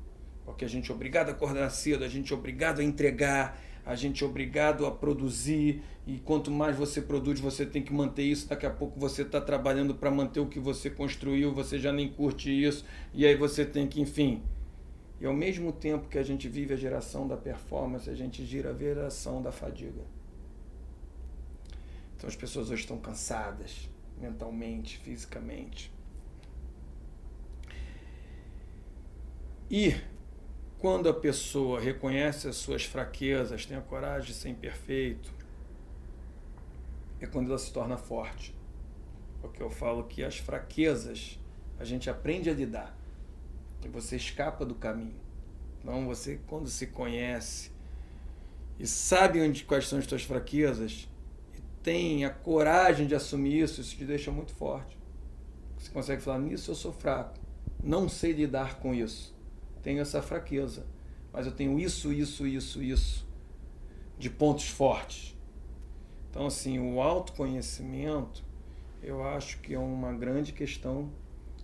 porque a gente é obrigado a acordar cedo, a gente é obrigado a entregar, a gente é obrigado a produzir, e quanto mais você produz, você tem que manter isso. Daqui a pouco você está trabalhando para manter o que você construiu, você já nem curte isso, e aí você tem que, enfim. E ao mesmo tempo que a gente vive a geração da performance, a gente gira a geração da fadiga. Então as pessoas hoje estão cansadas, mentalmente, fisicamente. E quando a pessoa reconhece as suas fraquezas, tem a coragem de ser imperfeito, é quando ela se torna forte. Porque eu falo que as fraquezas a gente aprende a lidar. E você escapa do caminho. Então você quando se conhece e sabe onde quais são as suas fraquezas tem a coragem de assumir isso, isso te deixa muito forte. Você consegue falar nisso eu sou fraco. Não sei lidar com isso tenho essa fraqueza, mas eu tenho isso, isso, isso, isso de pontos fortes. Então, assim, o autoconhecimento, eu acho que é uma grande questão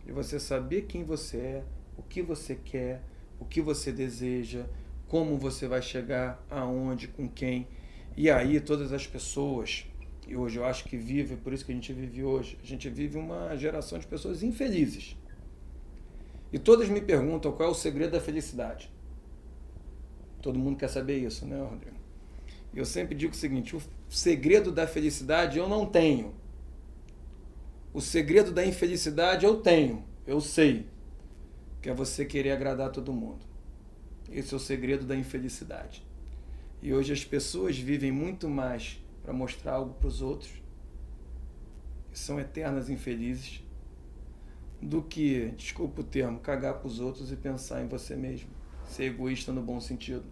de você saber quem você é, o que você quer, o que você deseja, como você vai chegar aonde, com quem. E aí todas as pessoas, e hoje eu acho que vive, por isso que a gente vive hoje, a gente vive uma geração de pessoas infelizes. E todas me perguntam qual é o segredo da felicidade. Todo mundo quer saber isso, né, Rodrigo? Eu sempre digo o seguinte: o segredo da felicidade eu não tenho. O segredo da infelicidade eu tenho, eu sei. Que é você querer agradar todo mundo. Esse é o segredo da infelicidade. E hoje as pessoas vivem muito mais para mostrar algo para os outros, e são eternas infelizes, do que, desculpa o termo, cagar para os outros e pensar em você mesmo. Ser egoísta no bom sentido.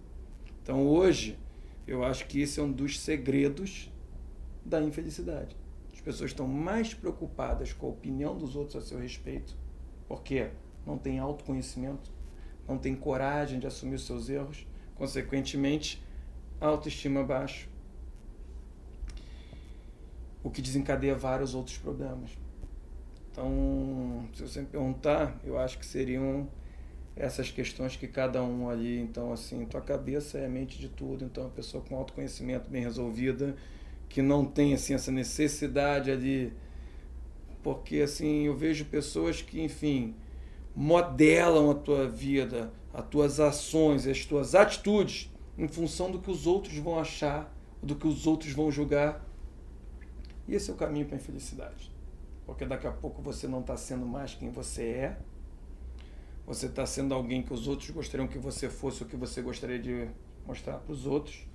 Então hoje, eu acho que esse é um dos segredos da infelicidade. As pessoas estão mais preocupadas com a opinião dos outros a seu respeito, porque não têm autoconhecimento, não têm coragem de assumir os seus erros, consequentemente, autoestima baixa, o que desencadeia vários outros problemas. Então, se você me perguntar, eu acho que seriam essas questões que cada um ali, então assim, tua cabeça é a mente de tudo, então a pessoa com autoconhecimento bem resolvida, que não tem assim essa necessidade ali, porque assim, eu vejo pessoas que, enfim, modelam a tua vida, as tuas ações, as tuas atitudes em função do que os outros vão achar, do que os outros vão julgar. E esse é o caminho para a infelicidade porque daqui a pouco você não está sendo mais quem você é. Você está sendo alguém que os outros gostariam que você fosse, o que você gostaria de mostrar para os outros.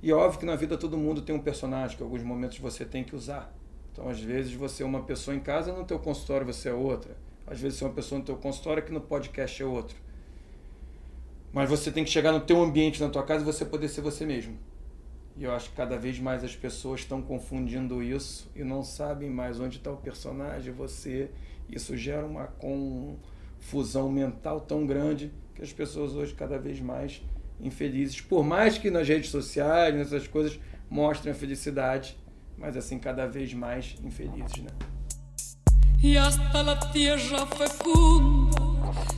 E é óbvio que na vida todo mundo tem um personagem que alguns momentos você tem que usar. Então, às vezes, você é uma pessoa em casa, no teu consultório você é outra. Às vezes, você é uma pessoa no teu consultório que no podcast é outro. Mas você tem que chegar no teu ambiente, na tua casa, e você poder ser você mesmo. E eu acho que cada vez mais as pessoas estão confundindo isso e não sabem mais onde está o personagem, você. Isso gera uma confusão mental tão grande que as pessoas hoje cada vez mais infelizes. Por mais que nas redes sociais, nessas coisas, mostrem a felicidade, mas assim cada vez mais infelizes, né? E hasta la tierra fecunda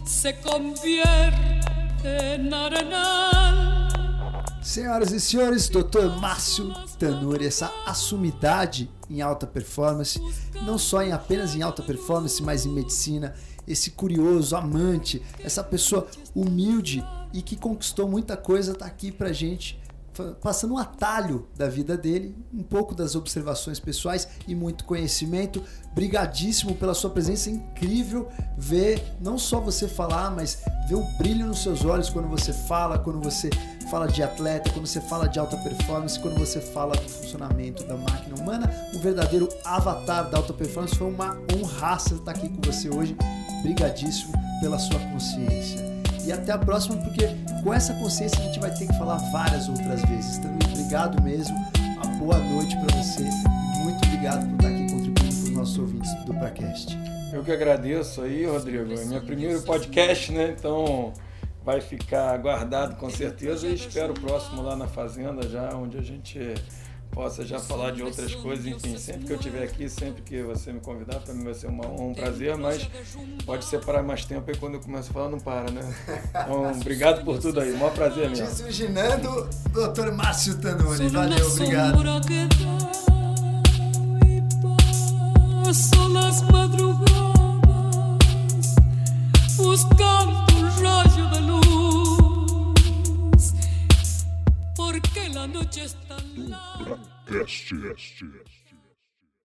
se convierte en arenal. Senhoras e senhores, Dr. Márcio Tanuri, essa assumidade em alta performance, não só em apenas em alta performance, mas em medicina, esse curioso, amante, essa pessoa humilde e que conquistou muita coisa, tá aqui pra gente passando um atalho da vida dele, um pouco das observações pessoais e muito conhecimento. Brigadíssimo pela sua presença, é incrível ver não só você falar, mas ver o brilho nos seus olhos quando você fala, quando você fala de atleta, quando você fala de alta performance, quando você fala do funcionamento da máquina humana, um verdadeiro avatar da alta performance. Foi uma honra estar aqui com você hoje. Brigadíssimo pela sua consciência. E até a próxima, porque com essa consciência a gente vai ter que falar várias outras vezes. Então, obrigado mesmo. Uma boa noite para você. Muito obrigado por estar aqui contribuindo com os nossos ouvintes do Pracast. Eu que agradeço aí, Rodrigo. É meu primeiro podcast, né? Então vai ficar guardado com certeza e espero o próximo lá na Fazenda, já onde a gente possa já falar de outras coisas, enfim, sempre que eu estiver aqui, sempre que você me convidar, para mim vai ser uma, um prazer, mas pode separar mais tempo e quando eu começo a falar não para, né? Então, obrigado por tudo aí, maior prazer mesmo. Desuginando, doutor Márcio Tanuri, valeu, obrigado. buscando un rayo la noche es tan larga. Este, este, este.